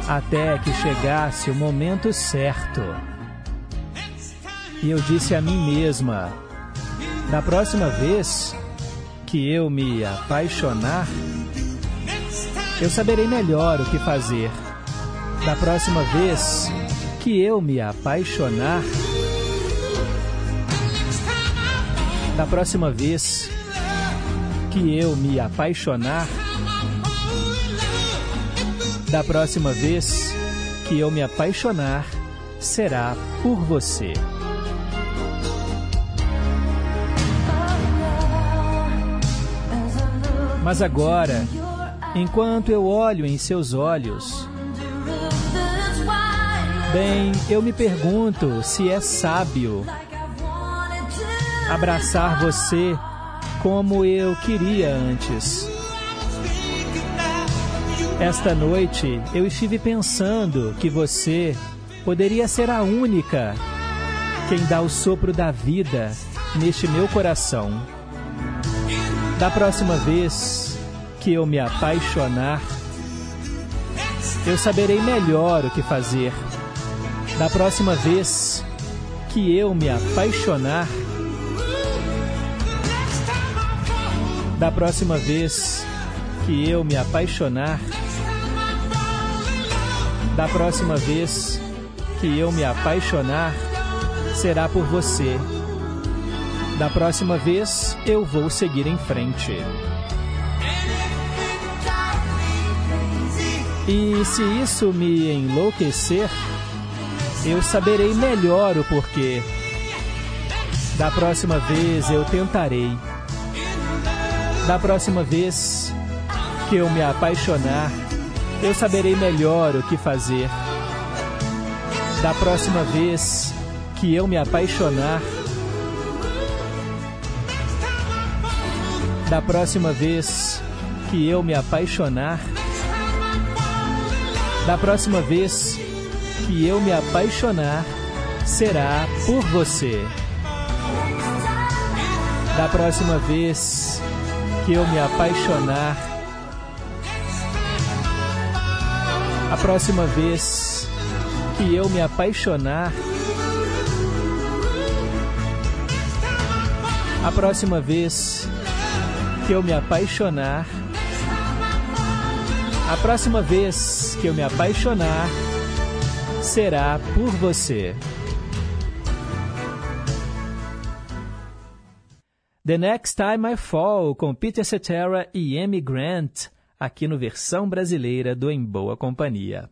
até que chegasse o momento certo. E eu disse a mim mesma: da próxima vez que eu me apaixonar, eu saberei melhor o que fazer. Da próxima vez que eu me apaixonar, da próxima vez que eu me apaixonar, da próxima vez que eu me apaixonar, será por você. Mas agora, enquanto eu olho em seus olhos, bem, eu me pergunto se é sábio abraçar você como eu queria antes. Esta noite eu estive pensando que você poderia ser a única quem dá o sopro da vida neste meu coração. Da próxima vez que eu me apaixonar, eu saberei melhor o que fazer. Da próxima vez que eu me apaixonar, da próxima vez que eu me apaixonar, da próxima vez que eu me apaixonar, será por você. Da próxima vez, eu vou seguir em frente. E se isso me enlouquecer, eu saberei melhor o porquê. Da próxima vez eu tentarei. Da próxima vez que eu me apaixonar, eu saberei melhor o que fazer. Da próxima vez que eu me apaixonar, da próxima vez que eu me apaixonar, da próxima vez que eu me apaixonar, será por você. Da próxima vez que eu me apaixonar, a próxima vez que eu me apaixonar, a próxima vez que eu me apaixonar, a próxima vez que eu me apaixonar, será por você. The Next Time I Fall, com Peter Cetera e Amy Grant, aqui no versão brasileira do Em Boa Companhia.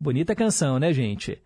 Bonita canção, né, gente?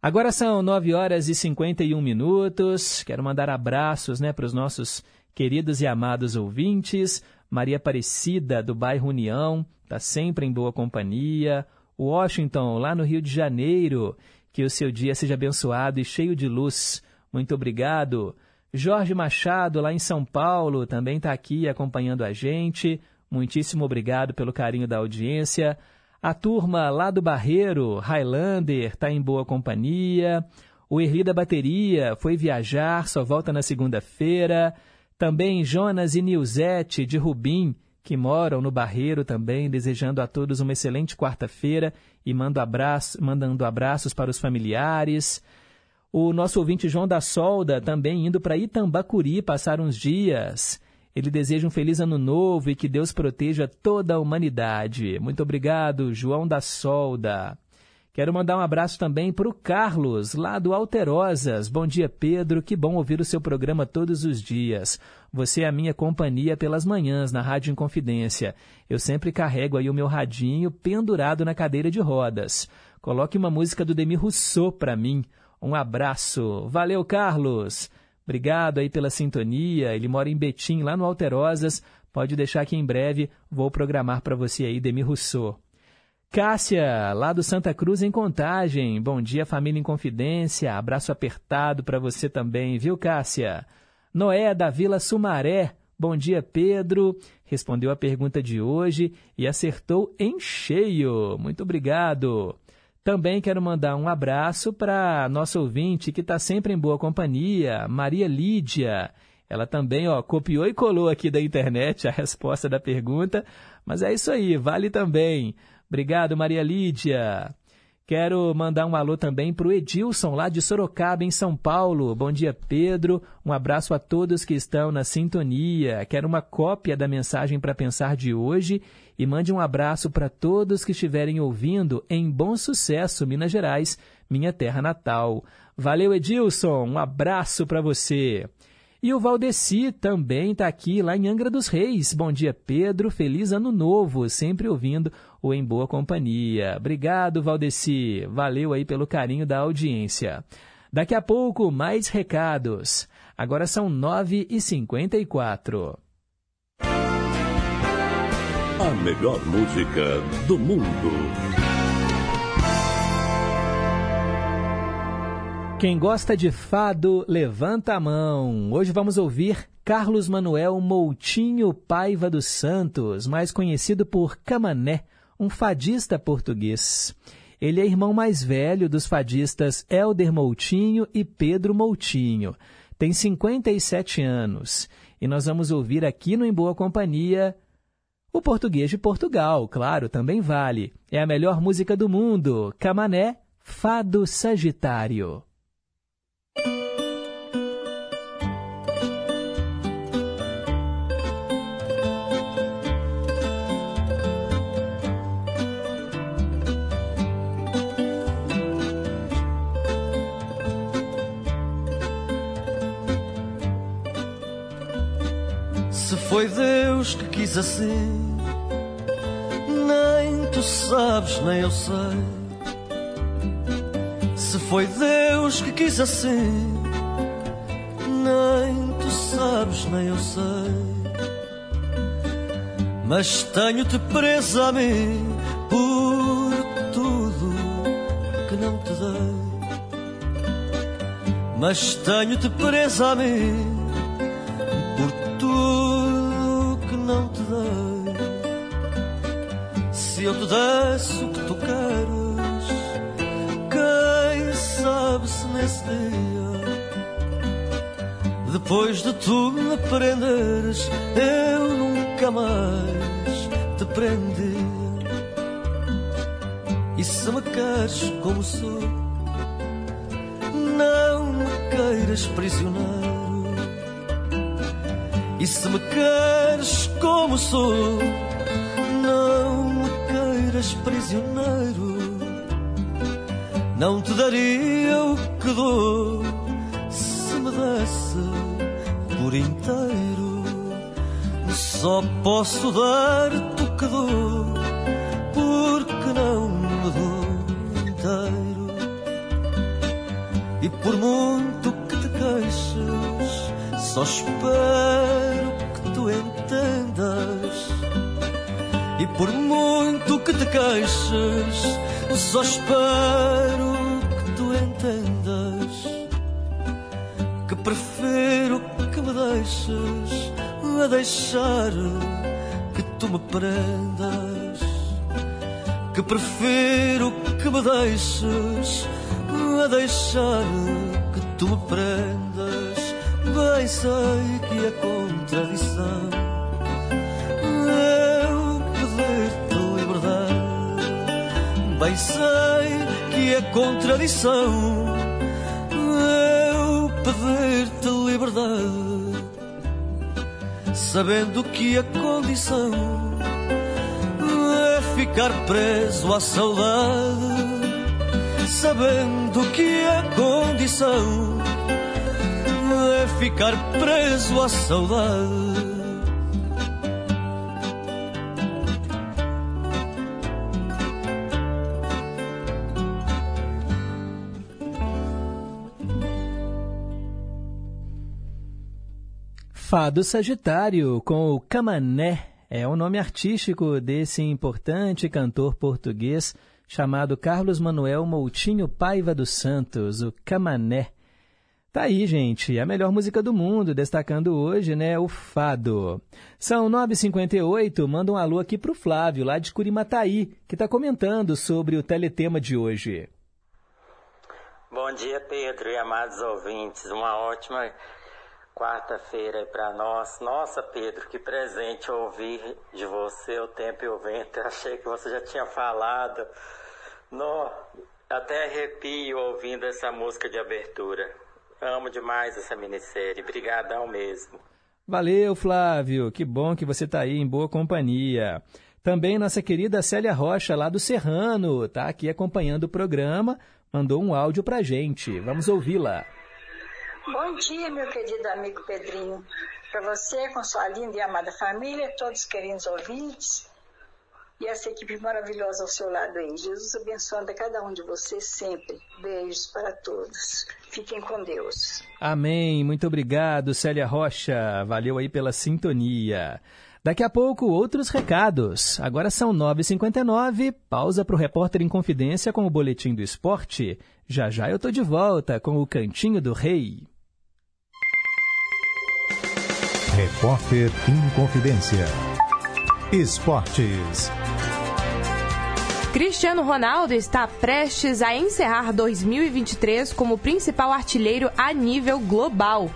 Agora são 9 horas e 51 minutos. Quero mandar abraços né, para os nossos queridos e amados ouvintes. Maria Aparecida, do bairro União, está sempre em boa companhia. Washington, lá no Rio de Janeiro, que o seu dia seja abençoado e cheio de luz. Muito obrigado. Jorge Machado, lá em São Paulo, também está aqui acompanhando a gente. Muitíssimo obrigado pelo carinho da audiência. A turma lá do Barreiro, Highlander, está em boa companhia. O Erli da Bateria foi viajar, só volta na segunda-feira. Também Jonas e Nilzete, de Rubim, que moram no Barreiro também, desejando a todos uma excelente quarta-feira e mando abraço, mandando abraços para os familiares. O nosso ouvinte João da Solda também indo para Itambacuri passar uns dias. Ele deseja um feliz ano novo e que Deus proteja toda a humanidade. Muito obrigado, João da Solda. Quero mandar um abraço também para o Carlos, lá do Alterosas. Bom dia, Pedro. Que bom ouvir o seu programa todos os dias. Você é a minha companhia pelas manhãs na Rádio Inconfidência. Eu sempre carrego aí o meu radinho pendurado na cadeira de rodas. Coloque uma música do Demi Rousseau para mim. Um abraço. Valeu, Carlos. Obrigado aí pela sintonia. Ele mora em Betim, lá no Alterosas. Pode deixar que em breve vou programar para você aí, Demi Rousseau. Cássia, lá do Santa Cruz em Contagem. Bom dia, família em confidência. Abraço apertado para você também, viu, Cássia? Noé, da Vila Sumaré. Bom dia, Pedro. Respondeu a pergunta de hoje e acertou em cheio. Muito obrigado. Também quero mandar um abraço para nossa ouvinte que está sempre em boa companhia, Maria Lídia. Ela também ó, copiou e colou aqui da internet a resposta da pergunta, mas é isso aí, vale também. Obrigado, Maria Lídia. Quero mandar um alô também para o Edilson, lá de Sorocaba, em São Paulo. Bom dia, Pedro. Um abraço a todos que estão na sintonia. Quero uma cópia da mensagem para pensar de hoje e mande um abraço para todos que estiverem ouvindo em Bom Sucesso, Minas Gerais, minha terra natal. Valeu, Edilson. Um abraço para você. E o Valdeci também está aqui lá em Angra dos Reis. Bom dia, Pedro. Feliz ano novo. Sempre ouvindo o Em Boa Companhia. Obrigado, Valdeci. Valeu aí pelo carinho da audiência. Daqui a pouco, mais recados. Agora são 9h54. A melhor música do mundo. Quem gosta de fado, levanta a mão. Hoje vamos ouvir Carlos Manuel Moutinho Paiva dos Santos, mais conhecido por Camané, um fadista português. Ele é irmão mais velho dos fadistas Elder Moutinho e Pedro Moutinho. Tem 57 anos e nós vamos ouvir aqui no Em Boa Companhia o português de Portugal, claro, também vale. É a melhor música do mundo, Camané, Fado Sagitário. Foi Deus que quis assim, nem tu sabes, nem eu sei. Se foi Deus que quis assim, nem tu sabes, nem eu sei. Mas tenho-te presa a mim por tudo que não te dei. Mas tenho-te presa a mim Se eu te desse o que tu queres, quem sabe se nesse dia, depois de tu me prenderes, eu nunca mais te prendi. E se me queres como sou, não me queiras prisioneiro. E se me queres como sou, queiras prisioneiro. Não te daria o que dou se me desse por inteiro. Só posso dar-te o que dou, porque não me dou inteiro. E por muito que te queixes, só espero que tu entendas. E por muito que te queixes, só espero que tu entendas que prefiro que me deixes a deixar que tu me prendas. Que prefiro que me deixes a deixar que tu me prendas. Bem sei que é contradição. Bem sei que é contradição. Eu pedir-te liberdade. Sabendo que a condição é ficar preso à saudade. Sabendo que a condição é ficar preso à saudade. Fado Sagitário com o Camané é o nome artístico desse importante cantor português chamado Carlos Manuel Moutinho Paiva dos Santos, o Camané. Tá aí, gente, a melhor música do mundo, destacando hoje, né, o fado. São 9h58, manda um alô aqui pro Flávio, lá de Curimataí, que está comentando sobre o teletema de hoje. Bom dia, Pedro e amados ouvintes. Uma ótima quarta-feira para nós. Nossa, Pedro, que presente ouvir de você o tempo e o vento. Eu achei que você já tinha falado. No, até arrepio ouvindo essa música de abertura. Amo demais essa minissérie. Brigadão mesmo. Valeu, Flávio. Que bom que você está aí em boa companhia. Também nossa querida Célia Rocha, lá do Serrano, está aqui acompanhando o programa, mandou um áudio para gente. Vamos ouvi-la. Bom dia, meu querido amigo Pedrinho. Para você, com sua linda e amada família, todos os queridos ouvintes e essa equipe maravilhosa ao seu lado aí. Jesus abençoando a cada um de vocês sempre. Beijos para todos. Fiquem com Deus. Amém. Muito obrigado, Célia Rocha. Valeu aí pela sintonia. Daqui a pouco, outros recados. Agora são 9h59, pausa para o Repórter em Confidência com o Boletim do Esporte. Já já eu tô de volta com o Cantinho do Rei. Repórter em Confidência. Esportes. Cristiano Ronaldo está prestes a encerrar 2023 como principal artilheiro a nível global.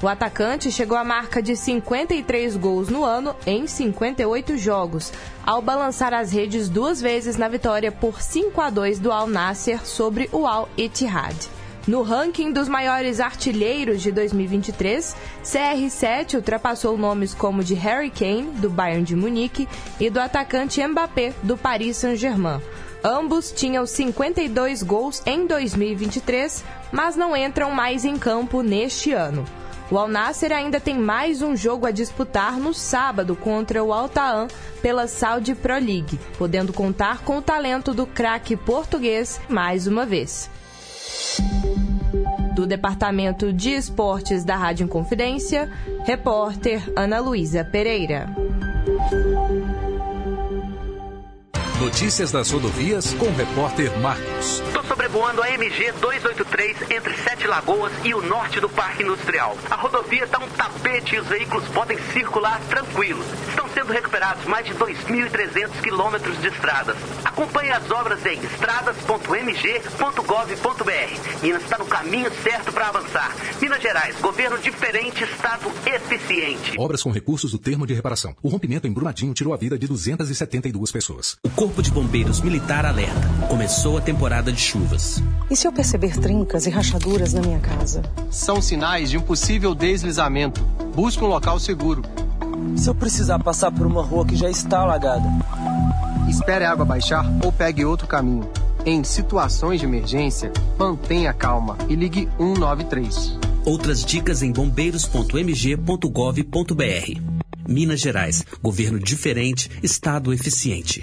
O atacante chegou à marca de 53 gols no ano em 58 jogos, ao balançar as redes duas vezes na vitória por 5 a 2 do Al Nasser sobre o Al Ittihad. No ranking dos maiores artilheiros de 2023, CR7 ultrapassou nomes como de Harry Kane, do Bayern de Munique, e do atacante Mbappé, do Paris Saint-Germain. Ambos tinham 52 gols em 2023, mas não entram mais em campo neste ano. O Al Nasser ainda tem mais um jogo a disputar no sábado contra o Al Ta'an pela Saudi Pro League, podendo contar com o talento do craque português mais uma vez. Do Departamento de Esportes da Rádio Inconfidência, repórter Ana Luísa Pereira. Notícias das rodovias com o repórter Marcos. Estou sobrevoando a MG 283 entre Sete Lagoas e o norte do Parque Industrial. A rodovia está um tapete e os veículos podem circular tranquilos. Estão sendo recuperados mais de 2.300 quilômetros de estradas. Acompanhe as obras em estradas.mg.gov.br. Minas está no caminho certo para avançar. Minas Gerais, governo diferente, estado eficiente. Obras com recursos do termo de reparação. O rompimento em Brumadinho tirou a vida de 272 pessoas. O Corpo de Bombeiros Militar alerta. Começou a temporada de chuvas. E se eu perceber trincas e rachaduras na minha casa? São sinais de um possível deslizamento. Busque um local seguro. Se eu precisar passar por uma rua que já está alagada? Espere a água baixar ou pegue outro caminho. Em situações de emergência, mantenha calma e ligue 193. Outras dicas em bombeiros.mg.gov.br. Minas Gerais. Governo diferente, Estado eficiente.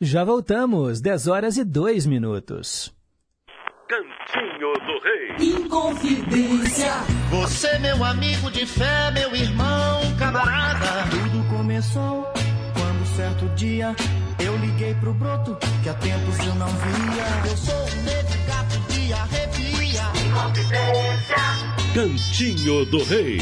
Já voltamos, 10 horas e 2 minutos. Cantinho do Rei. Inconfidência. Você, meu amigo de fé, meu irmão, camarada. Tudo começou quando certo dia eu liguei pro broto que há tempos eu não via. Eu sou um negro gato de arrepia. Inconfidência. Cantinho do Rei.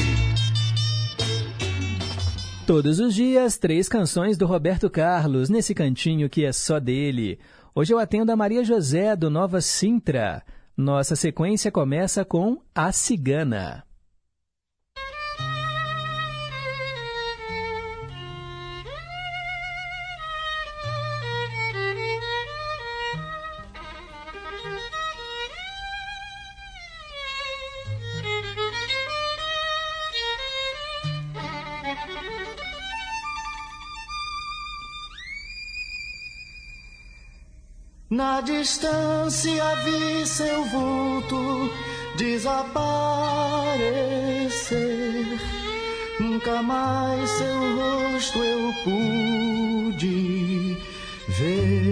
Todos os dias, três canções do Roberto Carlos, nesse cantinho que é só dele. Hoje eu atendo a Maria José, do Nova Sintra. Nossa sequência começa com A Cigana. Na distância vi seu vulto desaparecer. Nunca mais seu rosto eu pude ver.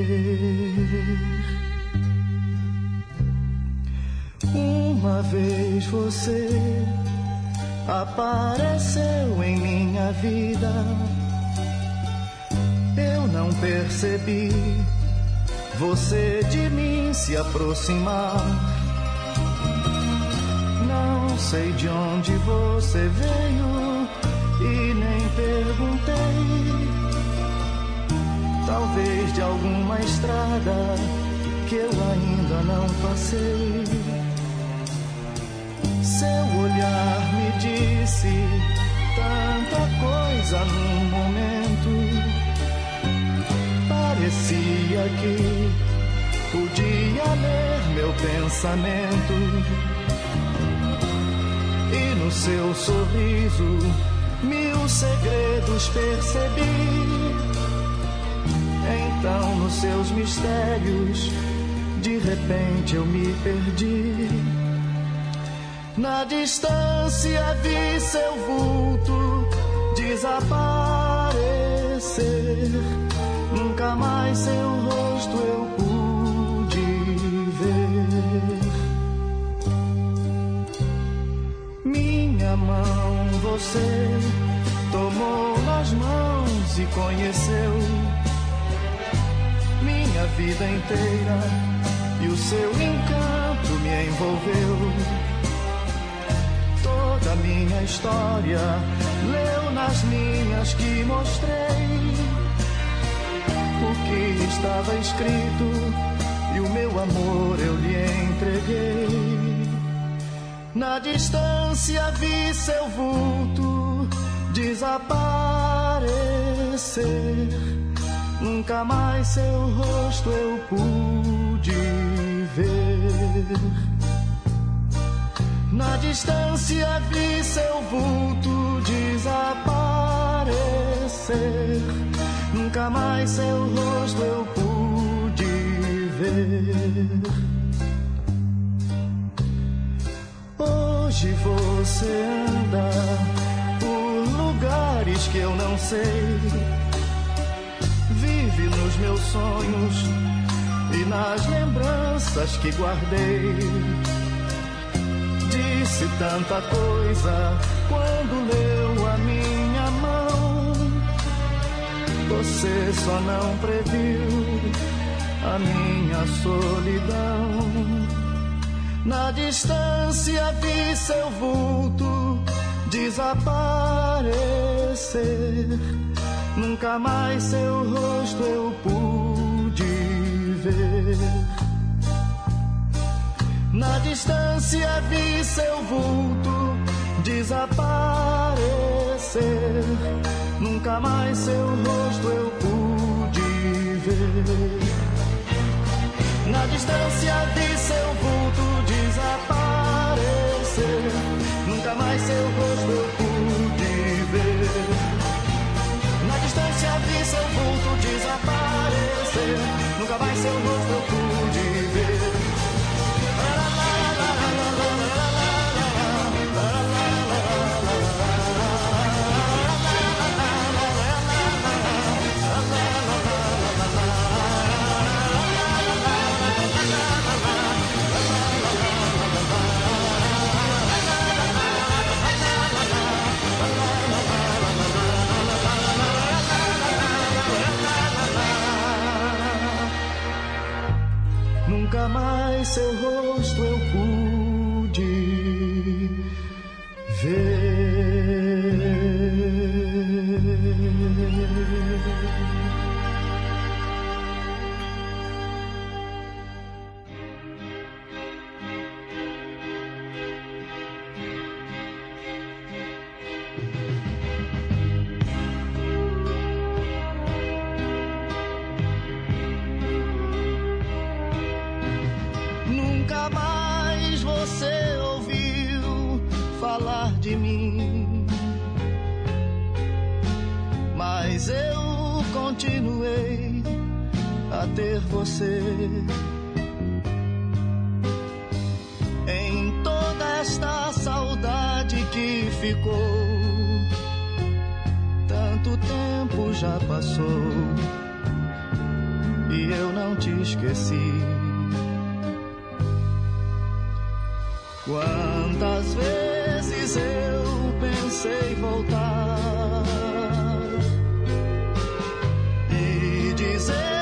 Uma vez você apareceu em minha vida. Eu não percebi você de mim se aproximar. Não sei de onde você veio e nem perguntei. Talvez de alguma estrada que eu ainda não passei. Seu olhar me disse tanta coisa num momento parecia que podia ler meu pensamento. E no seu sorriso mil segredos percebi. Então, nos seus mistérios, de repente eu me perdi. Na distância vi seu vulto desaparecer. Nunca mais seu rosto eu pude ver. Minha mão você tomou nas mãos e conheceu minha vida inteira e o seu encanto me envolveu. Toda minha história leu nas linhas que mostrei que estava escrito e o meu amor eu lhe entreguei. Na distância vi seu vulto desaparecer. Nunca mais seu rosto eu pude ver. Na distância vi seu vulto desaparecer. Nunca mais seu rosto eu pude ver. Hoje você anda por lugares que eu não sei. Vive nos meus sonhos e nas lembranças que guardei. Disse tanta coisa quando leu a minha. Você só não previu a minha solidão. Na distância vi seu vulto desaparecer. Nunca mais seu rosto eu pude ver. Na distância vi seu vulto desaparecer. Nunca mais seu rosto eu pude ver. Na distância de seu vulto desaparecer. Nunca mais seu rosto eu pude ver. Na distância de seu vulto desaparecer. Nunca mais seu rosto Mais seu rosto você. Em toda esta saudade que ficou, tanto tempo já passou e eu não te esqueci. Quantas vezes eu pensei voltar e dizer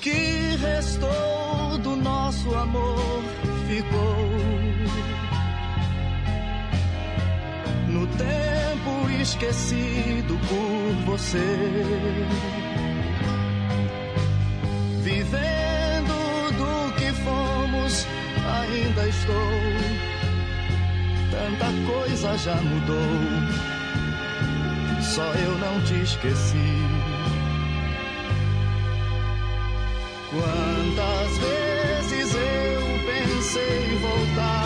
que restou do nosso amor ficou no tempo esquecido por você. Vivendo do que fomos, ainda estou. Tanta coisa já mudou, só eu não te esqueci. Quantas vezes eu pensei voltar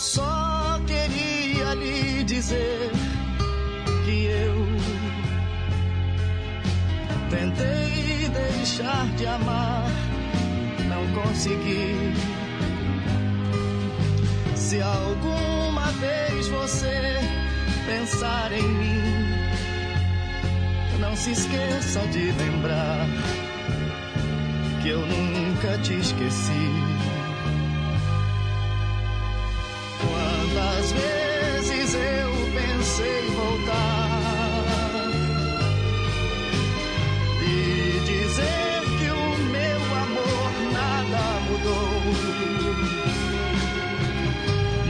Eu só queria lhe dizer que eu tentei deixar de amar, não consegui. Se alguma vez você pensar em mim, não se esqueça de lembrar que eu nunca te esqueci. Vezes eu pensei voltar e dizer que o meu amor nada mudou,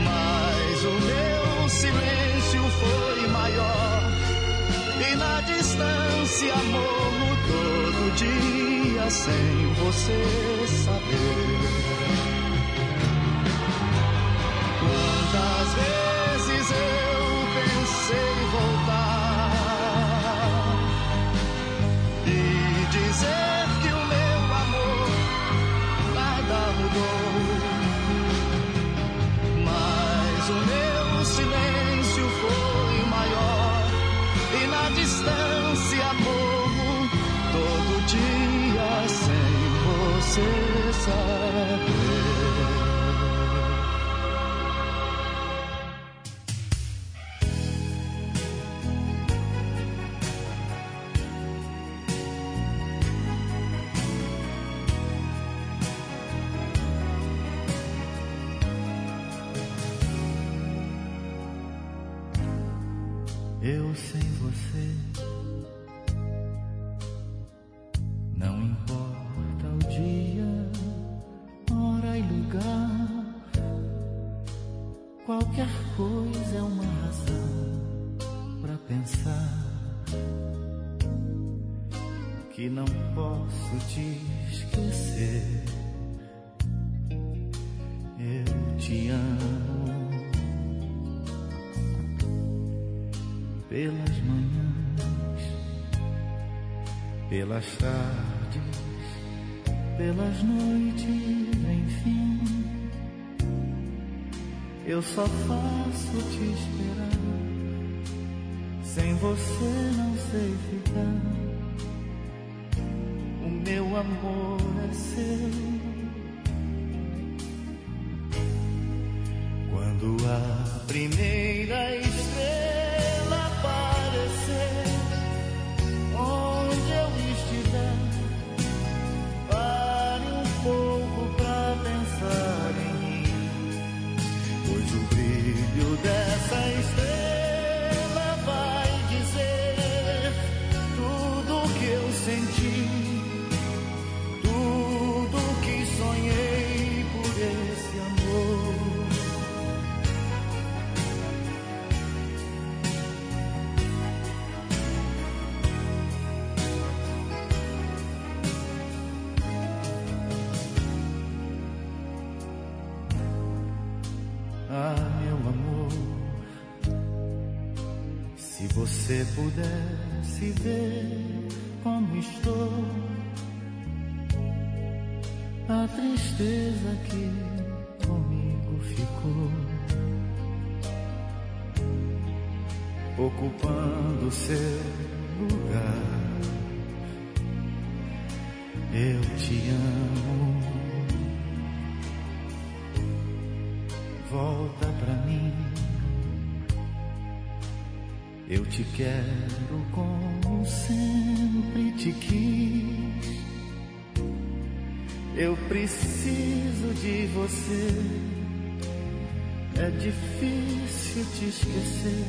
mas o meu silêncio foi maior e na distância morro todo dia sem você saber. Você que não posso te esquecer. Eu te amo. pelas manhãs, pelas tardes, pelas noites, enfim. Eu só faço te esperar. Sem você não sei ficar. O meu amor é seu. Pudesse ver como estou, a tristeza que comigo ficou, ocupando seu te quero como sempre te quis. Eu preciso de você. É difícil te esquecer.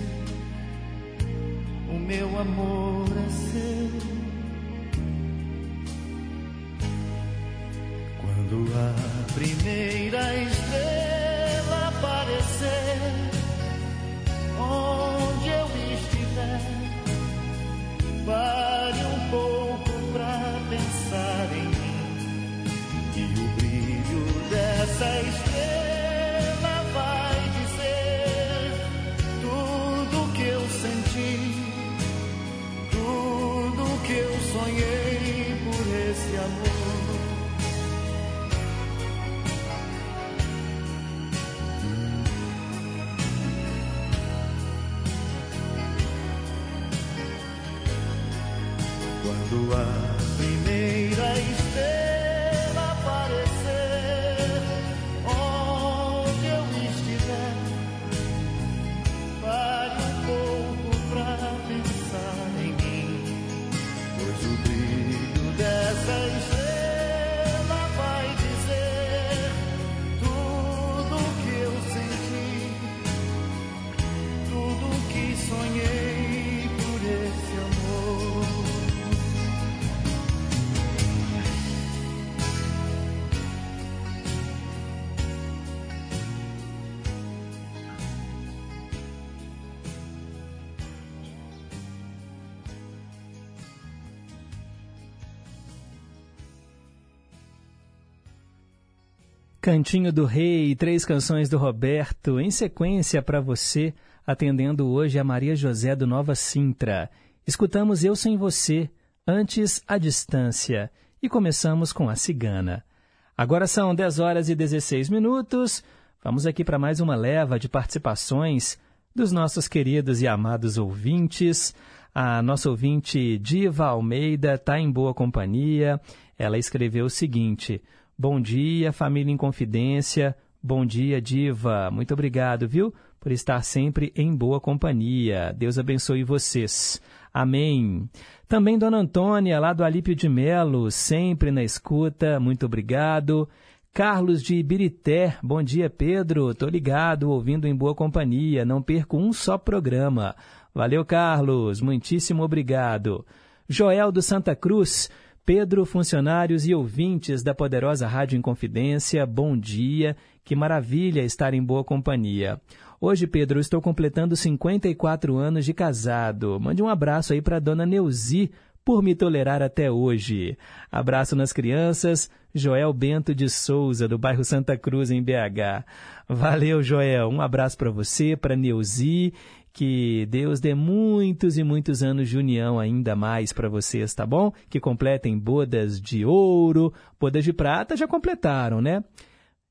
O meu amor Cantinho do Rei, três canções do Roberto, em sequência para você, atendendo hoje a Maria José do Nova Sintra. Escutamos Eu Sem Você, antes A Distância, e começamos com A Cigana. Agora são 10 horas e 16 minutos, vamos aqui para mais uma leva de participações dos nossos queridos e amados ouvintes. A nossa ouvinte Diva Almeida está em boa companhia. Ela escreveu o seguinte: Bom dia, família em confidência. Bom dia, Diva. Muito obrigado, viu, por estar sempre em boa companhia. Deus abençoe vocês. Amém. Também Dona Antônia, lá do Alípio de Melo, sempre na escuta. Muito obrigado. Carlos de Ibirité, bom dia Pedro, tô ligado, ouvindo em boa companhia, não perco um só programa. Valeu Carlos, muitíssimo obrigado. Joel do Santa Cruz, Pedro, funcionários e ouvintes da poderosa Rádio Inconfidência, bom dia, que maravilha estar em boa companhia. Hoje, Pedro, estou completando 54 anos de casado. Mande um abraço aí para dona Neuzi, por me tolerar até hoje. Abraço nas crianças, Joel Bento de Souza, do bairro Santa Cruz, em BH. Valeu, Joel. Um abraço para você, para Neuzi. Que Deus dê muitos e muitos anos de união ainda mais para vocês, tá bom? Que completem bodas de ouro, bodas de prata já completaram, né?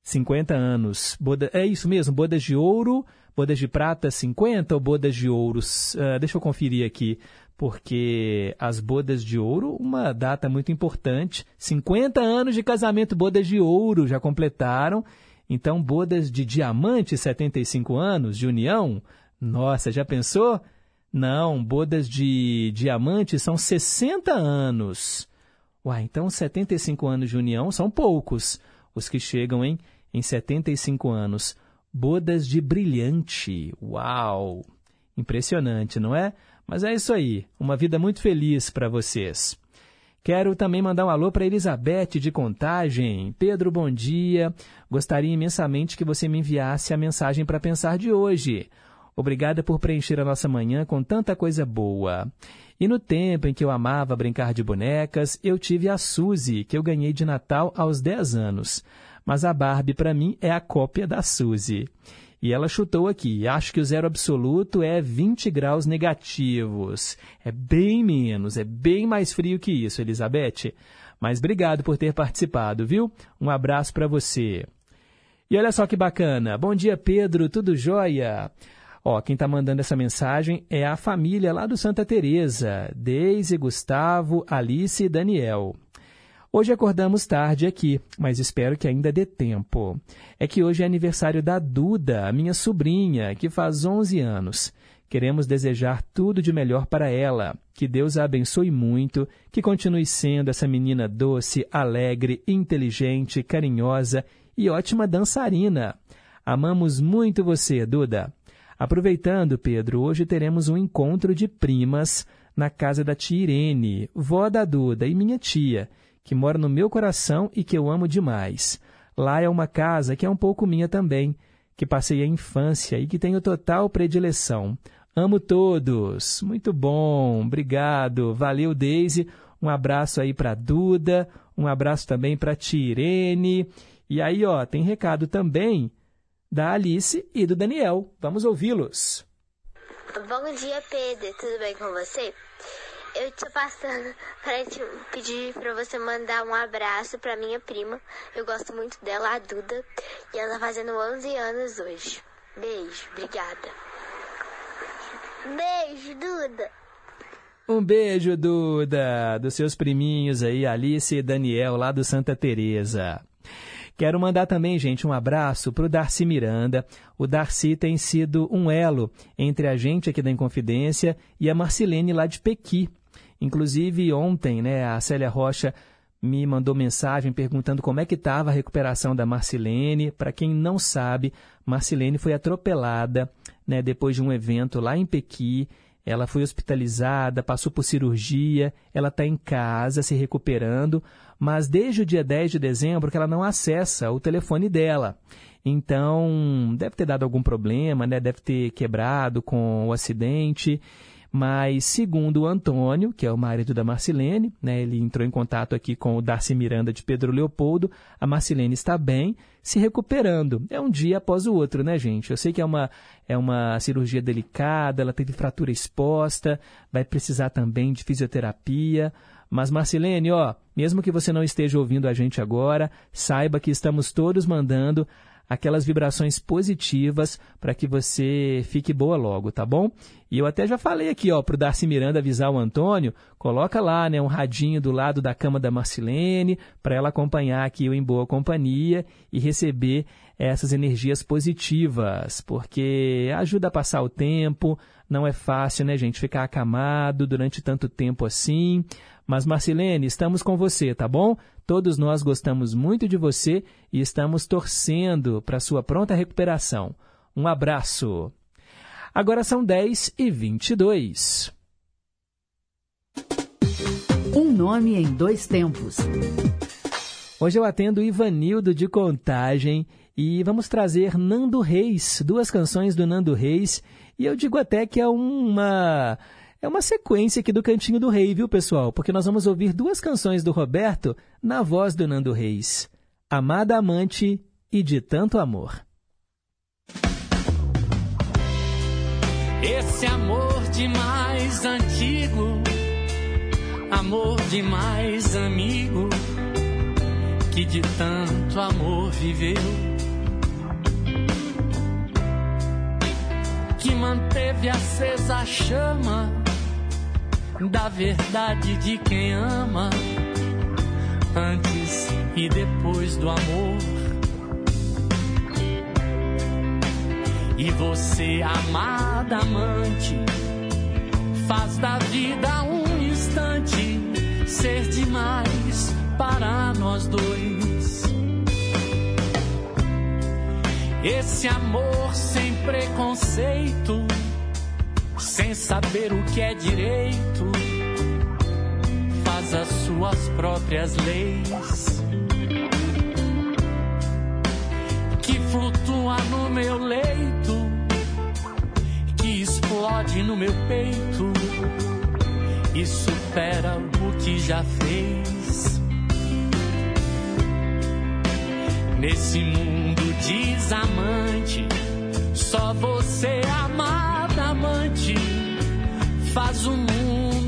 50 anos. Boda, é isso mesmo, bodas de ouro, bodas de prata 50 ou bodas de ouros? Uh, deixa eu conferir aqui porque as bodas de ouro, uma data muito importante, 50 anos de casamento, bodas de ouro já completaram. Então, bodas de diamante, 75 anos de união. Nossa, já pensou? Não, bodas de diamante são 60 anos. Uai, então 75 anos de união são poucos os que chegam em, em 75 anos. Bodas de brilhante. Uau! Impressionante, não é? Mas é isso aí, uma vida muito feliz para vocês. Quero também mandar um alô para Elizabeth de Contagem. Pedro, bom dia. Gostaria imensamente que você me enviasse a mensagem para pensar de hoje. Obrigada por preencher a nossa manhã com tanta coisa boa. E no tempo em que eu amava brincar de bonecas, eu tive a Suzy, que eu ganhei de Natal aos 10 anos. Mas a Barbie, para mim, é a cópia da Suzy. E ela chutou aqui, acho que o zero absoluto é 20 graus negativos. É bem menos, é bem mais frio que isso, Elizabeth. Mas obrigado por ter participado, viu? Um abraço para você. E olha só que bacana. Bom dia, Pedro, tudo jóia? Ó, quem está mandando essa mensagem é a família lá do Santa Teresa, Deise, Gustavo, Alice e Daniel. Hoje acordamos tarde aqui, mas espero que ainda dê tempo. É que hoje é aniversário da Duda, a minha sobrinha, que faz 11 anos. Queremos desejar tudo de melhor para ela. Que Deus a abençoe muito, que continue sendo essa menina doce, alegre, inteligente, carinhosa e ótima dançarina. Amamos muito você, Duda. Aproveitando, Pedro, hoje teremos um encontro de primas na casa da tia Irene, vó da Duda e minha tia que mora no meu coração e que eu amo demais. Lá é uma casa que é um pouco minha também, que passei a infância e que tenho total predileção. Amo todos. Muito bom. Obrigado. Valeu, Daisy. Um abraço aí para Duda, um abraço também para Tirene. E aí, ó, tem recado também da Alice e do Daniel. Vamos ouvi-los. Bom dia, Pedro. Tudo bem com você? Eu tô passando para te pedir para você mandar um abraço para minha prima. Eu gosto muito dela, a Duda, e ela tá fazendo 11 anos hoje. Beijo, obrigada. Beijo, Duda. Um beijo, Duda, dos seus priminhos aí, Alice e Daniel, lá do Santa Teresa. Quero mandar também, gente, um abraço para o Darcy Miranda. O Darcy tem sido um elo entre a gente aqui da Inconfidência e a Marcilene lá de Pequi. Inclusive, ontem, né, a Célia Rocha me mandou mensagem perguntando como é que estava a recuperação da Marcilene. Para quem não sabe, Marcilene foi atropelada né, depois de um evento lá em Pequi. Ela foi hospitalizada, passou por cirurgia, ela está em casa se recuperando, mas desde o dia 10 de dezembro que ela não acessa o telefone dela. Então, deve ter dado algum problema, né? deve ter quebrado com o acidente. Mas, segundo o Antônio, que é o marido da Marcilene, né, ele entrou em contato aqui com o Darcy Miranda de Pedro Leopoldo, a Marcilene está bem, se recuperando. É um dia após o outro, né, gente? Eu sei que é uma, é uma cirurgia delicada, ela teve fratura exposta, vai precisar também de fisioterapia. Mas, Marcilene, ó, mesmo que você não esteja ouvindo a gente agora, saiba que estamos todos mandando aquelas vibrações positivas para que você fique boa logo, tá bom? E eu até já falei aqui, ó, pro Darcy Miranda avisar o Antônio, coloca lá, né, um radinho do lado da cama da Marcilene, para ela acompanhar aqui o Em Boa Companhia e receber essas energias positivas, porque ajuda a passar o tempo, não é fácil, né, gente, ficar acamado durante tanto tempo assim. Mas, Marcilene, estamos com você, tá bom? Todos nós gostamos muito de você e estamos torcendo para sua pronta recuperação. Um abraço. Agora são 10 e 22. Um nome em dois tempos. Hoje eu atendo Ivanildo de Contagem e vamos trazer Nando Reis, duas canções do Nando Reis. E eu digo até que é uma é uma sequência aqui do Cantinho do Rei, viu, pessoal? Porque nós vamos ouvir duas canções do Roberto na voz do Nando Reis: Amada Amante e De Tanto Amor. Esse amor demais antigo, amor demais amigo, que de tanto amor viveu, que manteve acesa a chama da verdade de quem ama, antes e depois do amor. E você, amada amante, faz da vida um instante ser demais para nós dois. Esse amor sem preconceito, sem saber o que é direito, faz as suas próprias leis. que flutua no meu leito, que explode no meu peito e supera o que já fez. Nesse mundo desamante, só você, amada amante, faz o mundo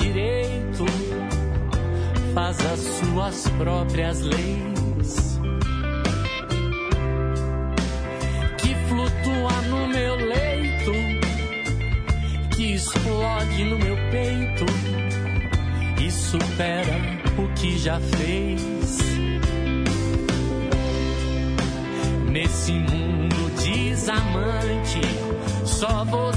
direito, faz as suas próprias leis. que flutua no meu leito, que explode no meu peito e supera o que já fez. Nesse mundo desamante, só você,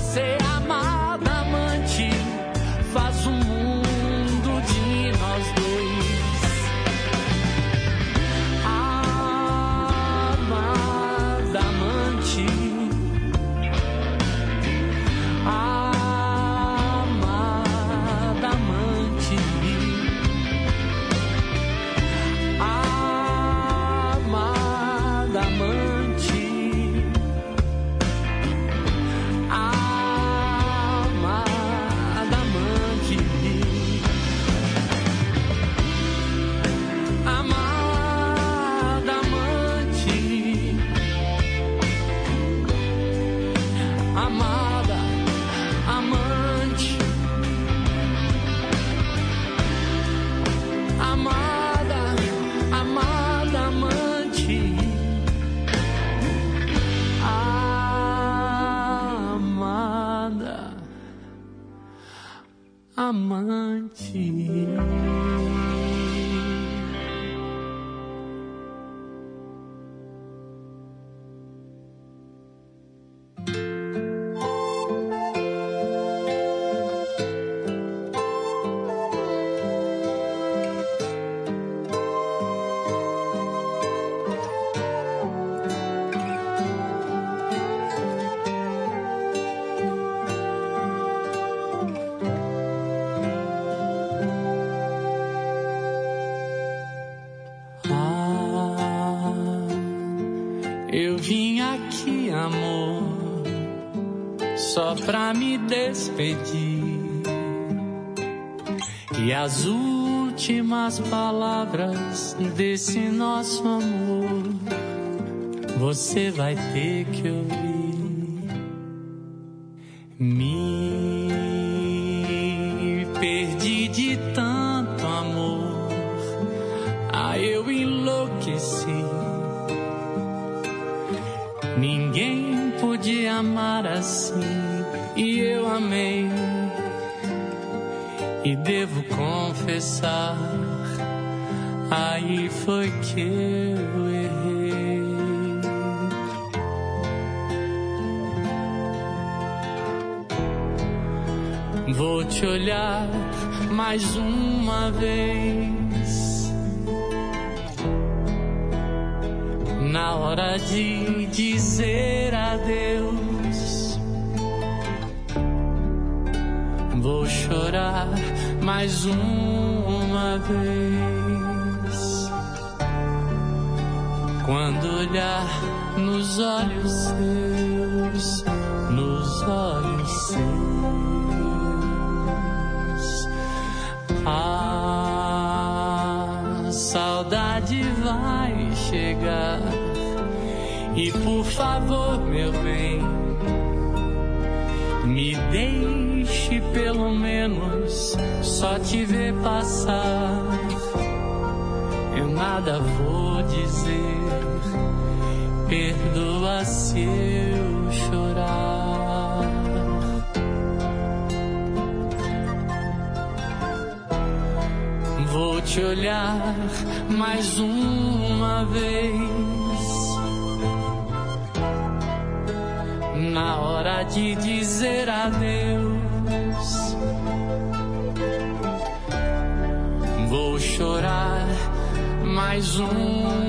desse nosso amor. Você vai ter que chegar. E por favor, meu bem, me deixe pelo menos só te ver passar. Eu nada vou dizer, perdoa se eu chorar. Vou te olhar mais uma vez. Na hora de dizer adeus, vou chorar mais uma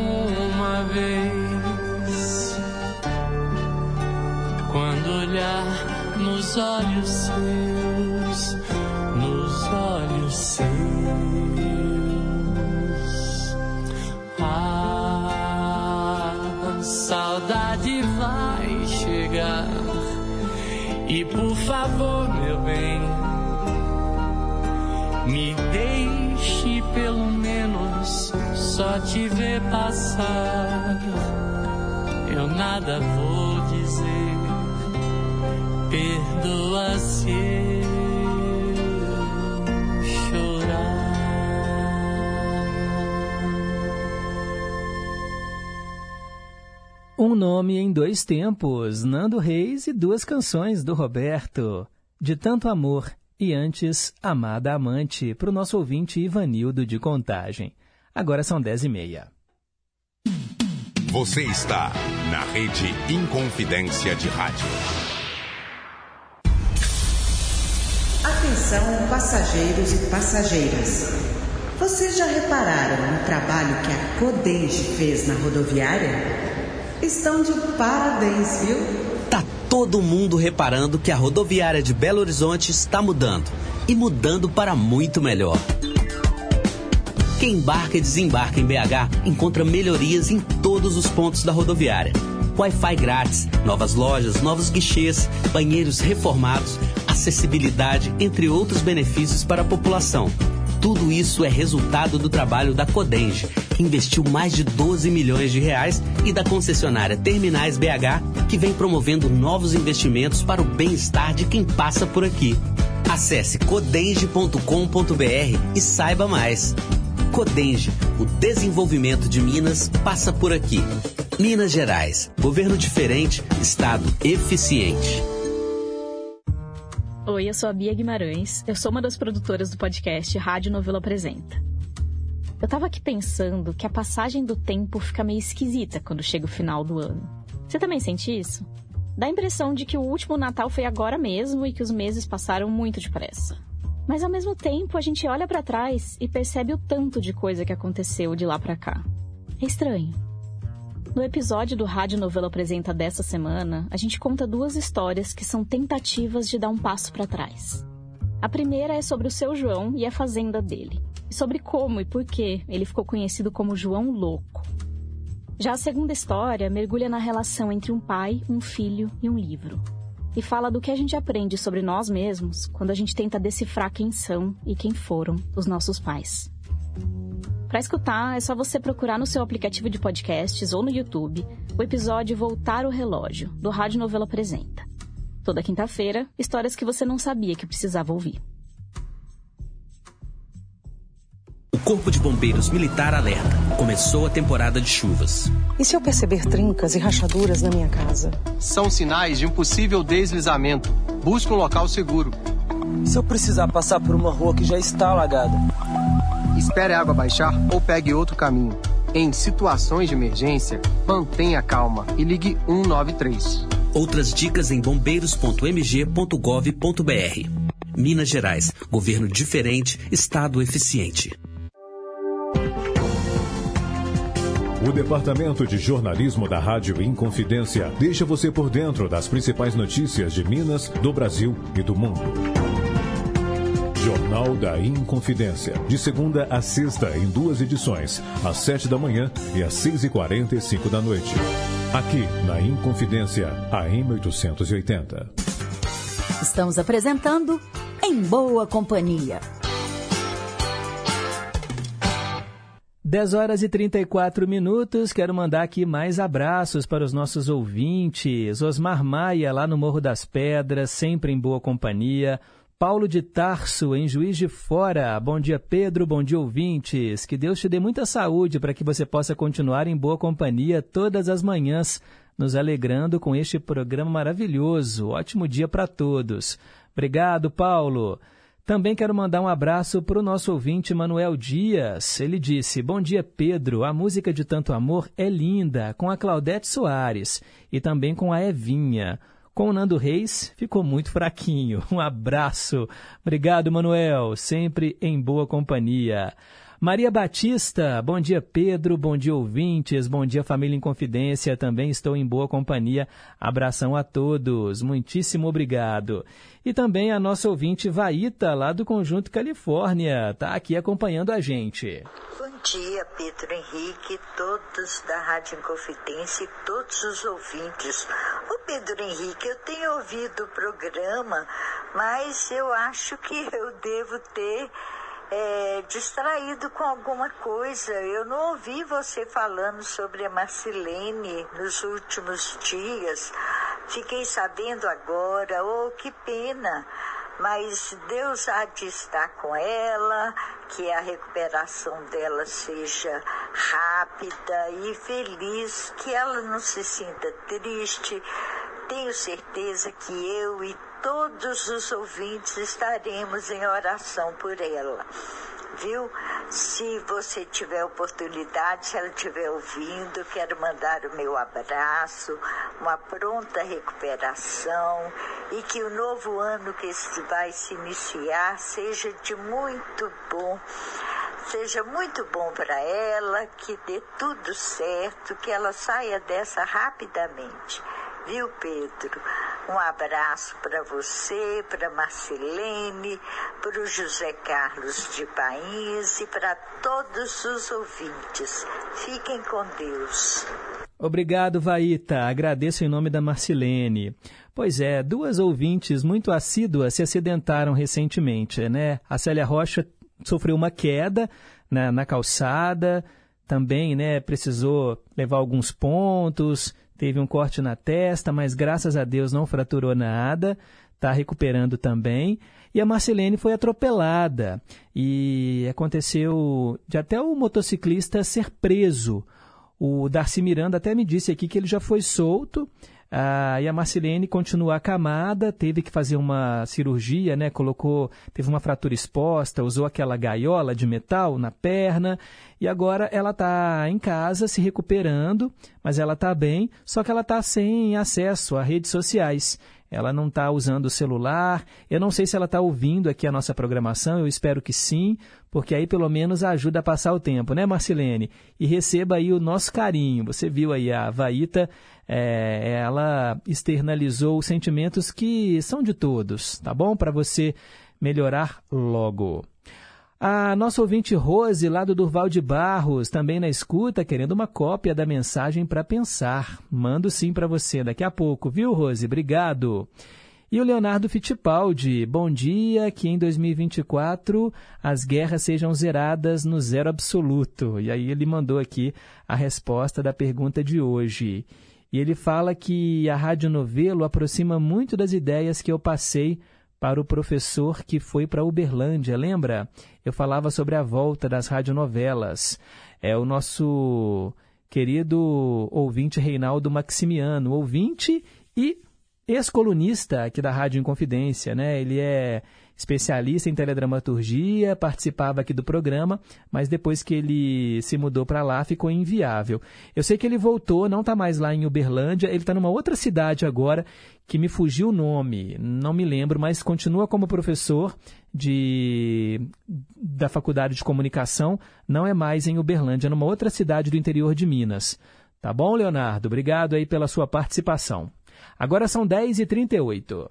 favor, meu bem, me deixe pelo menos só te ver passar. Eu nada vou dizer, perdoa nome em dois tempos, Nando Reis e duas canções do Roberto. De tanto amor e antes Amada Amante, para o nosso ouvinte Ivanildo de Contagem. Agora são dez e meia. Você está na rede Inconfidência de Rádio. Atenção, passageiros e passageiras. Vocês já repararam no trabalho que a Codenge fez na rodoviária? Estão de parabéns, viu? Tá todo mundo reparando que a rodoviária de Belo Horizonte está mudando e mudando para muito melhor. Quem embarca e desembarca em BH encontra melhorias em todos os pontos da rodoviária. Wi-Fi grátis, novas lojas, novos guichês, banheiros reformados, acessibilidade, entre outros benefícios para a população. Tudo isso é resultado do trabalho da Codenge, que investiu mais de 12 milhões de reais, e da concessionária Terminais BH, que vem promovendo novos investimentos para o bem-estar de quem passa por aqui. Acesse codenge.com.br e saiba mais. Codenge, o desenvolvimento de Minas passa por aqui. Minas Gerais, governo diferente, estado eficiente. Oi, eu sou a Bia Guimarães. Eu sou uma das produtoras do podcast Rádio Novelo Apresenta. Eu tava aqui pensando que a passagem do tempo fica meio esquisita quando chega o final do ano. Você também sente isso? Dá a impressão de que o último Natal foi agora mesmo e que os meses passaram muito depressa. Mas ao mesmo tempo, a gente olha para trás e percebe o tanto de coisa que aconteceu de lá para cá. É estranho. No episódio do Rádio Novela Apresenta dessa semana, a gente conta duas histórias que são tentativas de dar um passo para trás. A primeira é sobre o seu João e a fazenda dele, e sobre como e por que ele ficou conhecido como João Louco. Já a segunda história mergulha na relação entre um pai, um filho e um livro. E fala do que a gente aprende sobre nós mesmos quando a gente tenta decifrar quem são e quem foram os nossos pais. Para escutar, é só você procurar no seu aplicativo de podcasts ou no YouTube o episódio Voltar o Relógio, do Rádio Novela Apresenta. Toda quinta-feira, histórias que você não sabia que precisava ouvir. O Corpo de Bombeiros Militar alerta. Começou a temporada de chuvas. E se eu perceber trincas e rachaduras na minha casa? São sinais de um possível deslizamento. Busque um local seguro. Se eu precisar passar por uma rua que já está alagada? Espere a água baixar ou pegue outro caminho. Em situações de emergência, mantenha calma e ligue 193. Outras dicas em bombeiros.mg.gov.br. Minas Gerais. Governo diferente, Estado eficiente. O Departamento de Jornalismo da Rádio Inconfidência deixa você por dentro das principais notícias de Minas, do Brasil e do mundo. Jornal da Inconfidência. De segunda a sexta, em duas edições, às sete da manhã e às seis e quarenta e cinco da noite. Aqui, na Inconfidência, AM 880. Estamos apresentando Em Boa Companhia. 10 horas e 34 minutos. Quero mandar aqui mais abraços para os nossos ouvintes. Osmar Maia, lá no Morro das Pedras, sempre em boa companhia. Paulo de Tarso, em Juiz de Fora. Bom dia, Pedro. Bom dia, ouvintes. Que Deus te dê muita saúde para que você possa continuar em boa companhia todas as manhãs, nos alegrando com este programa maravilhoso. Ótimo dia para todos. Obrigado, Paulo. Também quero mandar um abraço para o nosso ouvinte Manuel Dias. Ele disse: Bom dia, Pedro. A música de Tanto Amor é linda, com a Claudete Soares e também com a Evinha. Com o Nando Reis, ficou muito fraquinho. Um abraço. Obrigado, Manuel. Sempre em boa companhia. Maria Batista, bom dia Pedro, bom dia ouvintes, bom dia família em confidência, também estou em boa companhia. Abração a todos, muitíssimo obrigado. E também a nossa ouvinte Vaíta, lá do Conjunto Califórnia, está aqui acompanhando a gente. Bom dia, Pedro Henrique, todos da Rádio Inconfidência e todos os ouvintes. Ô Pedro Henrique, eu tenho ouvido o programa, mas eu acho que eu devo ter é, distraído com alguma coisa. Eu não ouvi você falando sobre a Marcilene nos últimos dias. Fiquei sabendo agora, oh, que pena. Mas Deus há de estar com ela, que a recuperação dela seja rápida e feliz, que ela não se sinta triste. Tenho certeza que eu e todos os ouvintes estaremos em oração por ela. Viu? Se você tiver oportunidade, se ela estiver ouvindo, quero mandar o meu abraço, uma pronta recuperação e que o novo ano que vai se iniciar seja de muito bom seja muito bom para ela, que dê tudo certo, que ela saia dessa rapidamente. Viu, Pedro? Um abraço para você, para Marcelene, para o José Carlos de País e para todos os ouvintes. Fiquem com Deus. Obrigado, Vaíta. Agradeço em nome da Marcilene. Pois é, duas ouvintes muito assíduas se acidentaram recentemente, né? A Célia Rocha sofreu uma queda na, na calçada, também, né, precisou levar alguns pontos, teve um corte na testa, mas graças a Deus não fraturou nada, está recuperando também. E a Marcelene foi atropelada e aconteceu de até o motociclista ser preso. O Darcy Miranda até me disse aqui que ele já foi solto, Ah, e a Marcelene continua acamada, teve que fazer uma cirurgia, né? Colocou, teve uma fratura exposta, usou aquela gaiola de metal na perna e agora ela está em casa se recuperando, mas ela está bem, só que ela está sem acesso a redes sociais. Ela não está usando o celular. Eu não sei se ela está ouvindo aqui a nossa programação, eu espero que sim, porque aí pelo menos ajuda a passar o tempo, né, Marcelene? E receba aí o nosso carinho. Você viu aí a Vaíta, é, ela externalizou os sentimentos que são de todos, tá bom? Para você melhorar logo. A nossa ouvinte Rose, lá do Durval de Barros, também na escuta, querendo uma cópia da mensagem para pensar. Mando sim para você daqui a pouco, viu, Rose? Obrigado. E o Leonardo Fittipaldi, bom dia, que em 2024 as guerras sejam zeradas no zero absoluto. E aí ele mandou aqui a resposta da pergunta de hoje. E ele fala que a Rádio Novelo aproxima muito das ideias que eu passei para o professor que foi para Uberlândia, lembra? Eu falava sobre a volta das radionovelas. É o nosso querido ouvinte Reinaldo Maximiano, ouvinte e ex-colunista aqui da Rádio Inconfidência, né? Ele é especialista em teledramaturgia, participava aqui do programa, mas depois que ele se mudou para lá ficou inviável. Eu sei que ele voltou, não está mais lá em Uberlândia, ele está numa outra cidade agora que me fugiu o nome, não me lembro, mas continua como professor de da Faculdade de Comunicação, não é mais em Uberlândia, numa outra cidade do interior de Minas. Tá bom, Leonardo? Obrigado aí pela sua participação. Agora são 10h38.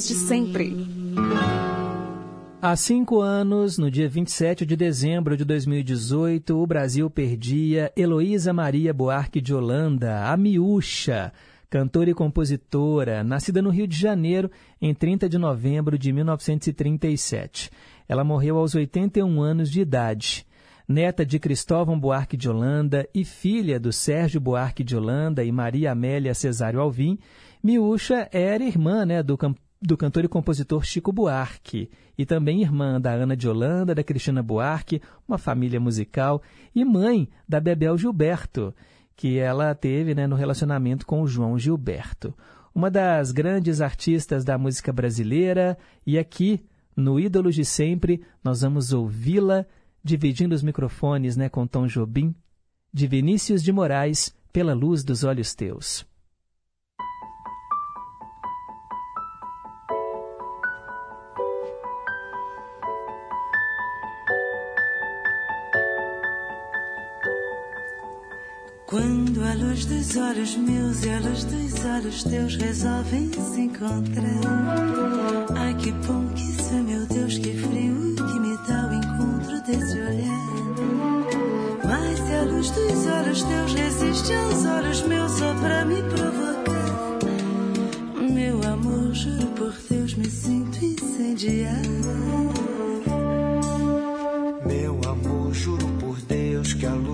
Ídolos de sempre. Há cinco anos, no dia 27 de dezembro de 2018, o Brasil perdia Heloísa Maria Buarque de Holanda, a miúcha, cantora e compositora, nascida no Rio de Janeiro em 30 de novembro de 1937. Ela morreu aos 81 anos de idade. Neta de Cristóvão Buarque de Holanda e filha do Sérgio Buarque de Holanda e Maria Amélia Cesário Alvim, Miúcha era irmã né, do, do cantor e compositor Chico Buarque e também irmã da Ana de Holanda, da Cristina Buarque, uma família musical, e mãe da Bebel Gilberto, que ela teve né, no relacionamento com o João Gilberto. Uma das grandes artistas da música brasileira, e aqui, no Ídolos de Sempre, nós vamos ouvi-la dividindo os microfones né, com Tom Jobim, de Vinícius de Moraes, Pela Luz dos Olhos Teus. Quando a luz dos olhos meus e a luz dos olhos teus resolvem se encontrar. Ai que bom que isso é, meu Deus, que frio que me dá o encontro desse olhar. Mas se a luz dos olhos teus resiste aos olhos meus só pra me provocar. Meu amor, juro por Deus, me sinto incendiar. Meu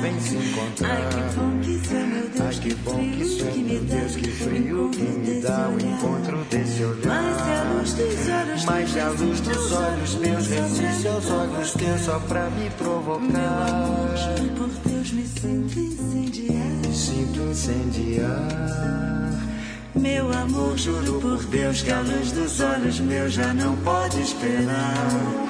Resolvem se encontrar. Ai, que bom que isso é meu Deus, Ai, que bom que isso é meu Deus, que frio que me dá o encontro desse olhar. Mas se a luz dos olhos Mas se a luz dos olhos meus resiste aos olhos teus só pra me provocar. Juro por Deus, me sinto incendiar. Me sinto incendiar. Meu amor, Juro por Deus que a luz dos olhos meus já não pode esperar.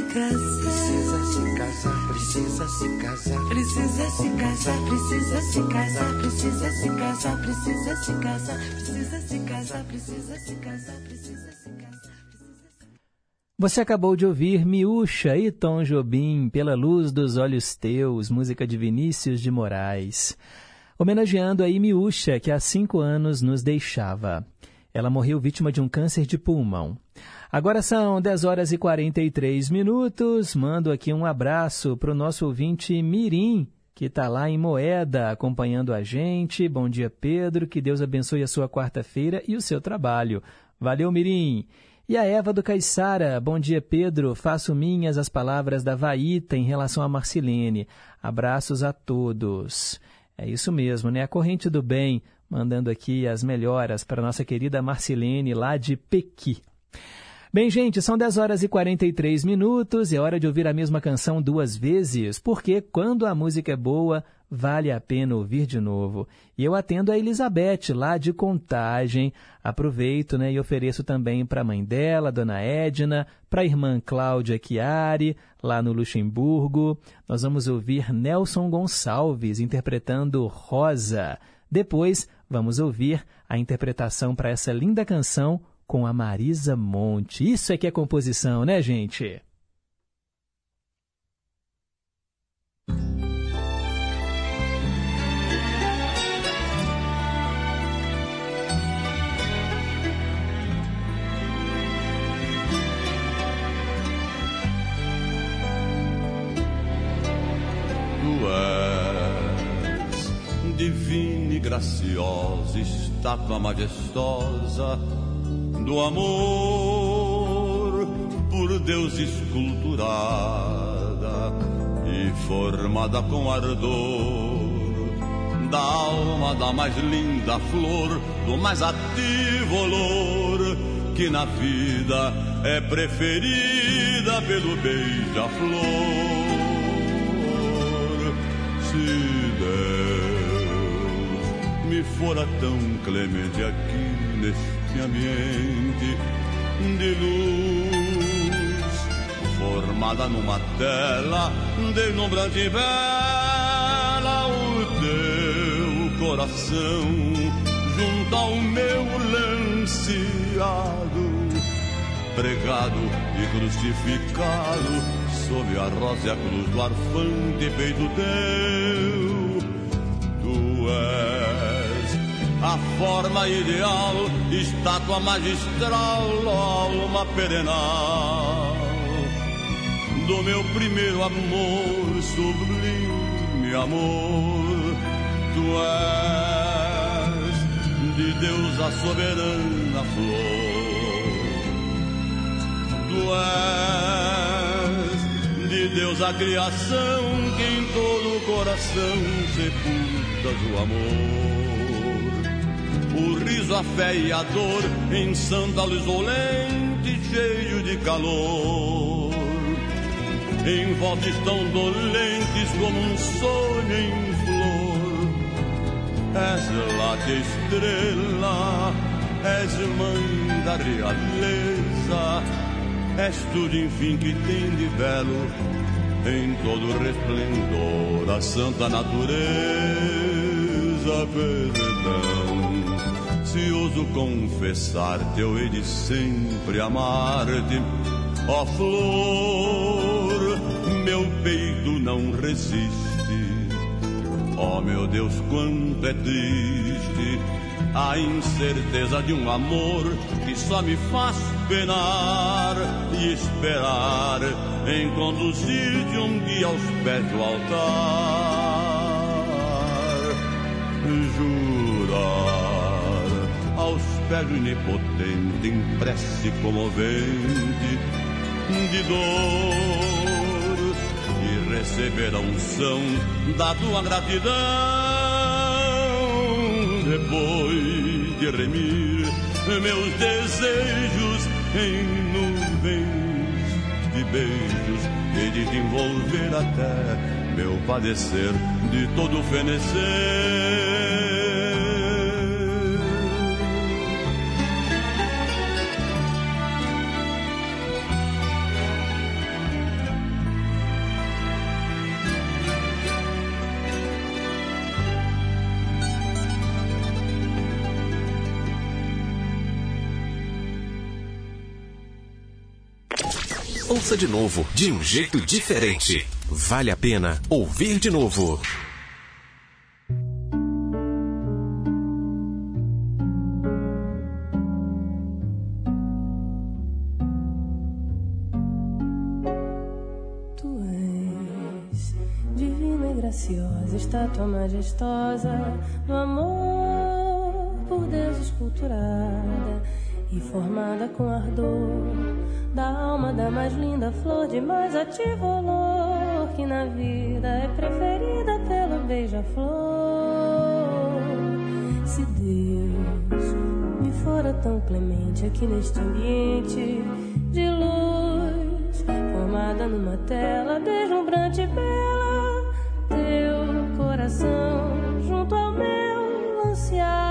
Precisa se casar. Precisa se casar. Precisa se casar, precisa se casar, precisa se casar, precisa se casar, precisa se casar, precisa se casar, precisa se casar. Você acabou de ouvir Miúcha e Tom Jobim, Pela Luz dos Olhos Teus, música de Vinícius de Moraes. Homenageando aí Miúcha, que há cinco anos nos deixava. Ela morreu vítima de um câncer de pulmão. Agora são 10 horas e 43 minutos. Mando aqui um abraço para o nosso ouvinte Mirim, que está lá em Moeda acompanhando a gente. Bom dia, Pedro. Que Deus abençoe a sua quarta-feira e o seu trabalho. Valeu, Mirim. E a Eva do Caiçara, bom dia Pedro, faço minhas as palavras da Vaíta em relação a Marcilene. Abraços a todos. É isso mesmo, né? A corrente do bem, mandando aqui as melhoras para nossa querida Marcilene lá de Pequi. Bem, gente, são 10 horas e 43 minutos e é hora de ouvir a mesma canção duas vezes, porque quando a música é boa, vale a pena ouvir de novo. E eu atendo a Elizabeth, lá de Contagem. Aproveito né, e ofereço também para a mãe dela, Dona Edna, para a irmã Cláudia Chiari, lá no Luxemburgo. Nós vamos ouvir Nelson Gonçalves interpretando Rosa. Depois, vamos ouvir a interpretação para essa linda canção com a Marisa Monte. Isso é que é composição, né, gente? Divina e graciosa, estátua majestosa do amor, por Deus esculturada e formada com ardor da alma da mais linda flor, do mais ativo olor que na vida é preferida pelo beija-flor. Se Deus me fora tão clemente aqui neste ambiente de luz, formada numa tela deslumbrante e bela, o teu coração junto ao meu lanceado, pregado e crucificado sob a rosa e a cruz do arfante peito teu. A forma ideal, estátua magistral, alma perenal do meu primeiro amor, sublime amor. Tu és de Deus a soberana flor. Tu és de Deus a criação que em todo o coração sepultas o amor. O riso, a fé e a dor em santa luz olente, cheio de calor. Em volta estão dolentes como um sonho em flor. És lá de estrela, és mãe da realeza. És tudo, enfim, que tem de belo em todo o resplendor da santa natureza. Perdão, ouso confessar-te, eu hei de sempre amar-te, ó flor, resiste. Oh meu Deus, quanto é triste a incerteza de um amor que só me faz penar e esperar em conduzir-te um dia aos pés do altar. Jurar do onipotente em prece comovente de dor e receber a unção da tua gratidão depois de remir meus desejos em nuvens de beijos e de te envolver até meu padecer de todo fenecer. Ouça de novo, de um jeito diferente. Vale a pena ouvir de novo. Tu és divina e graciosa, estátua majestosa do amor por Deus esculturada e formada com ardor da alma da mais linda flor de mais ativo olor que na vida é preferida pelo beija-flor. Se Deus me fora tão clemente aqui neste ambiente de luz, formada numa tela deslumbrante e bela, teu coração junto ao meu ansiado,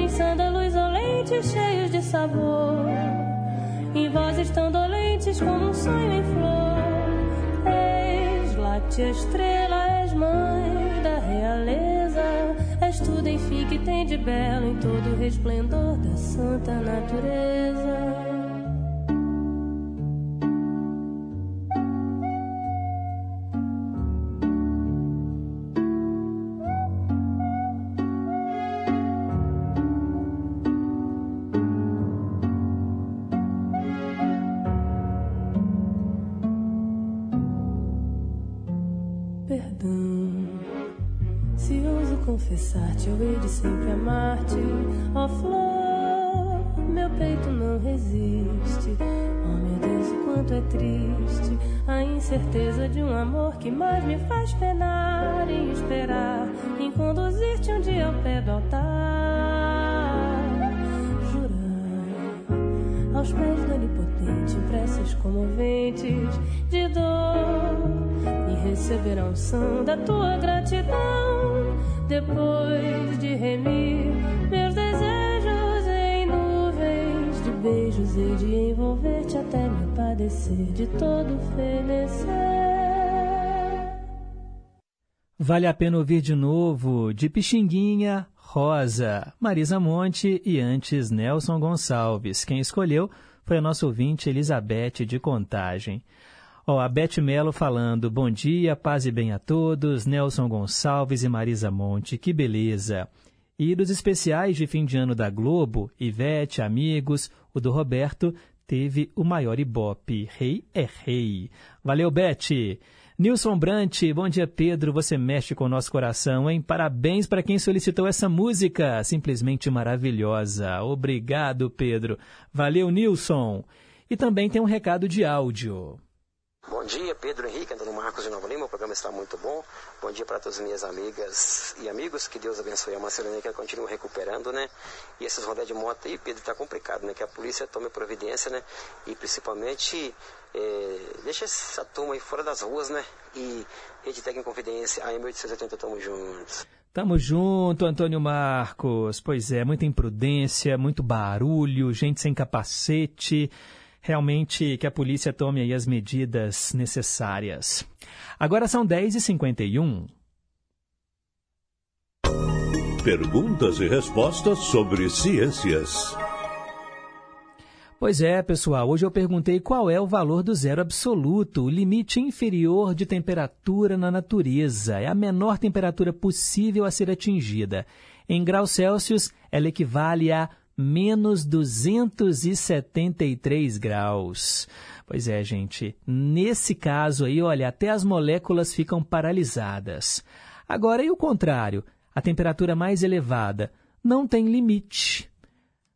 Em sândalos olentes cheios de sabor. Em vozes tão dolentes como um sonho em flor. És láctea estrela, és mãe da realeza. És tudo, enfim, que tem de belo em todo o resplendor da santa natureza. A incerteza de um amor que mais me faz penar e esperar em conduzir-te um dia ao pé do altar. Jurar aos pés do onipotente, preces comoventes de dor e receber a unção da tua gratidão depois de remir meus desejos em nuvens de beijos e de envolver-te até me padecer de todo. Vale a pena ouvir de novo de Pixinguinha, Rosa, Marisa Monte e antes Nelson Gonçalves. Quem escolheu foi a nossa ouvinte Elizabeth de Contagem. Ó, a Beth Melo falando, bom dia, paz e bem a todos, Nelson Gonçalves e Marisa Monte, que beleza. E dos especiais de fim de ano da Globo, Ivete, amigos, o do Roberto teve o maior ibope, Rei é Rei. Valeu, Beth! Nilson Brant, bom dia, Pedro, você mexe com o nosso coração, hein? Parabéns para quem solicitou essa música, simplesmente maravilhosa. Obrigado, Pedro. Valeu, Nilson. E também tem um recado de áudio. Bom dia, Pedro Henrique, Antônio Marcos de Nova Lima. O programa está muito bom. Bom dia para todas as minhas amigas e amigos. Que Deus abençoe a Marcelina, que ela continue recuperando, né? E esses rodés de moto aí, Pedro, tá complicado, né? Que a polícia tome providência, né? E principalmente é, deixa essa turma aí fora das ruas, né? E Rede Tec em Confidência, AM 880, tamo juntos. Tamo junto, Antônio Marcos. Pois é, muita imprudência, muito barulho, gente sem capacete. Realmente que a polícia tome aí as medidas necessárias. Agora são 10h51. Perguntas e respostas sobre ciências. Pois é, pessoal, hoje eu perguntei qual é o valor do zero absoluto, o limite inferior de temperatura na natureza. É a menor temperatura possível a ser atingida. Em graus Celsius, ela equivale a menos 273 graus. Pois é, gente, nesse caso aí, olha, até as moléculas ficam paralisadas. Agora, e o contrário? A temperatura mais elevada não tem limite.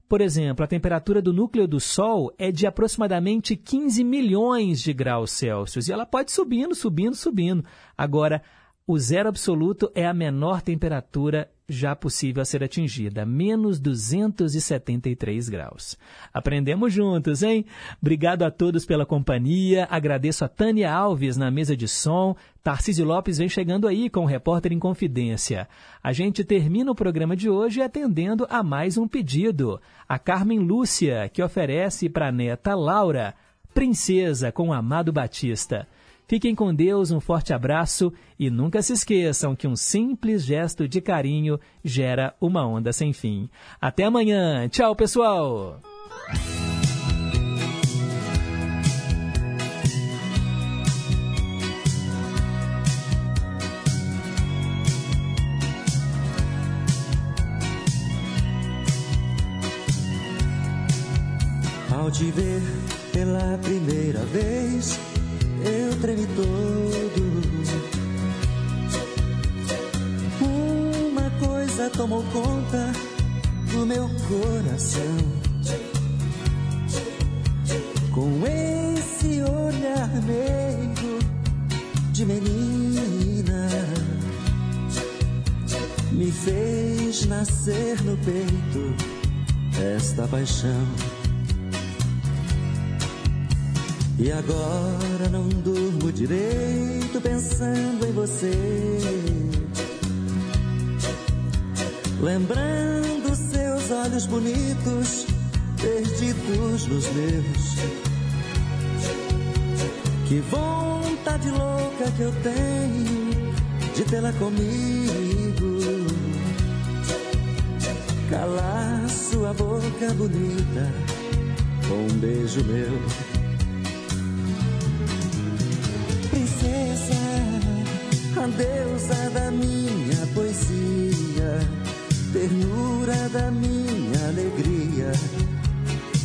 Por exemplo, a temperatura do núcleo do Sol é de aproximadamente 15 milhões de graus Celsius e ela pode subindo, subindo, subindo. Agora, o zero absoluto é a menor temperatura já possível a ser atingida, menos 273 graus. Aprendemos juntos, hein? Obrigado a todos pela companhia. Agradeço a Tânia Alves na mesa de som. Tarcísio Lopes vem chegando aí com o Repórter em Confidência. A gente termina o programa de hoje atendendo a mais um pedido. A Carmen Lúcia, que oferece para a neta Laura, Princesa com Amado Batista. Fiquem com Deus, um forte abraço e nunca se esqueçam que um simples gesto de carinho gera uma onda sem fim. Até amanhã. Tchau, pessoal! Ao te ver pela primeira vez, eu tremi todo. Uma coisa tomou conta do meu coração. Com esse olhar meio de menina, me fez nascer no peito esta paixão. E agora não durmo direito pensando em você. Lembrando seus olhos bonitos, perdidos nos meus. Que vontade louca que eu tenho de tê-la comigo. Calar sua boca bonita com um beijo meu. A deusa da minha poesia, ternura da minha alegria.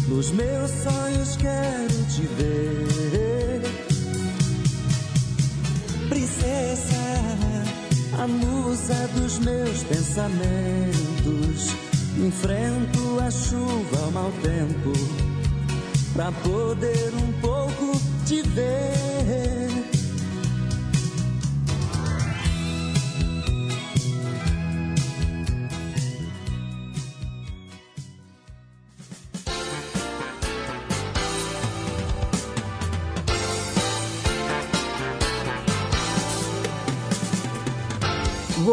Nos meus sonhos quero te ver, princesa, a musa dos meus pensamentos. Enfrento a chuva ao mau tempo, pra poder um pouco te ver.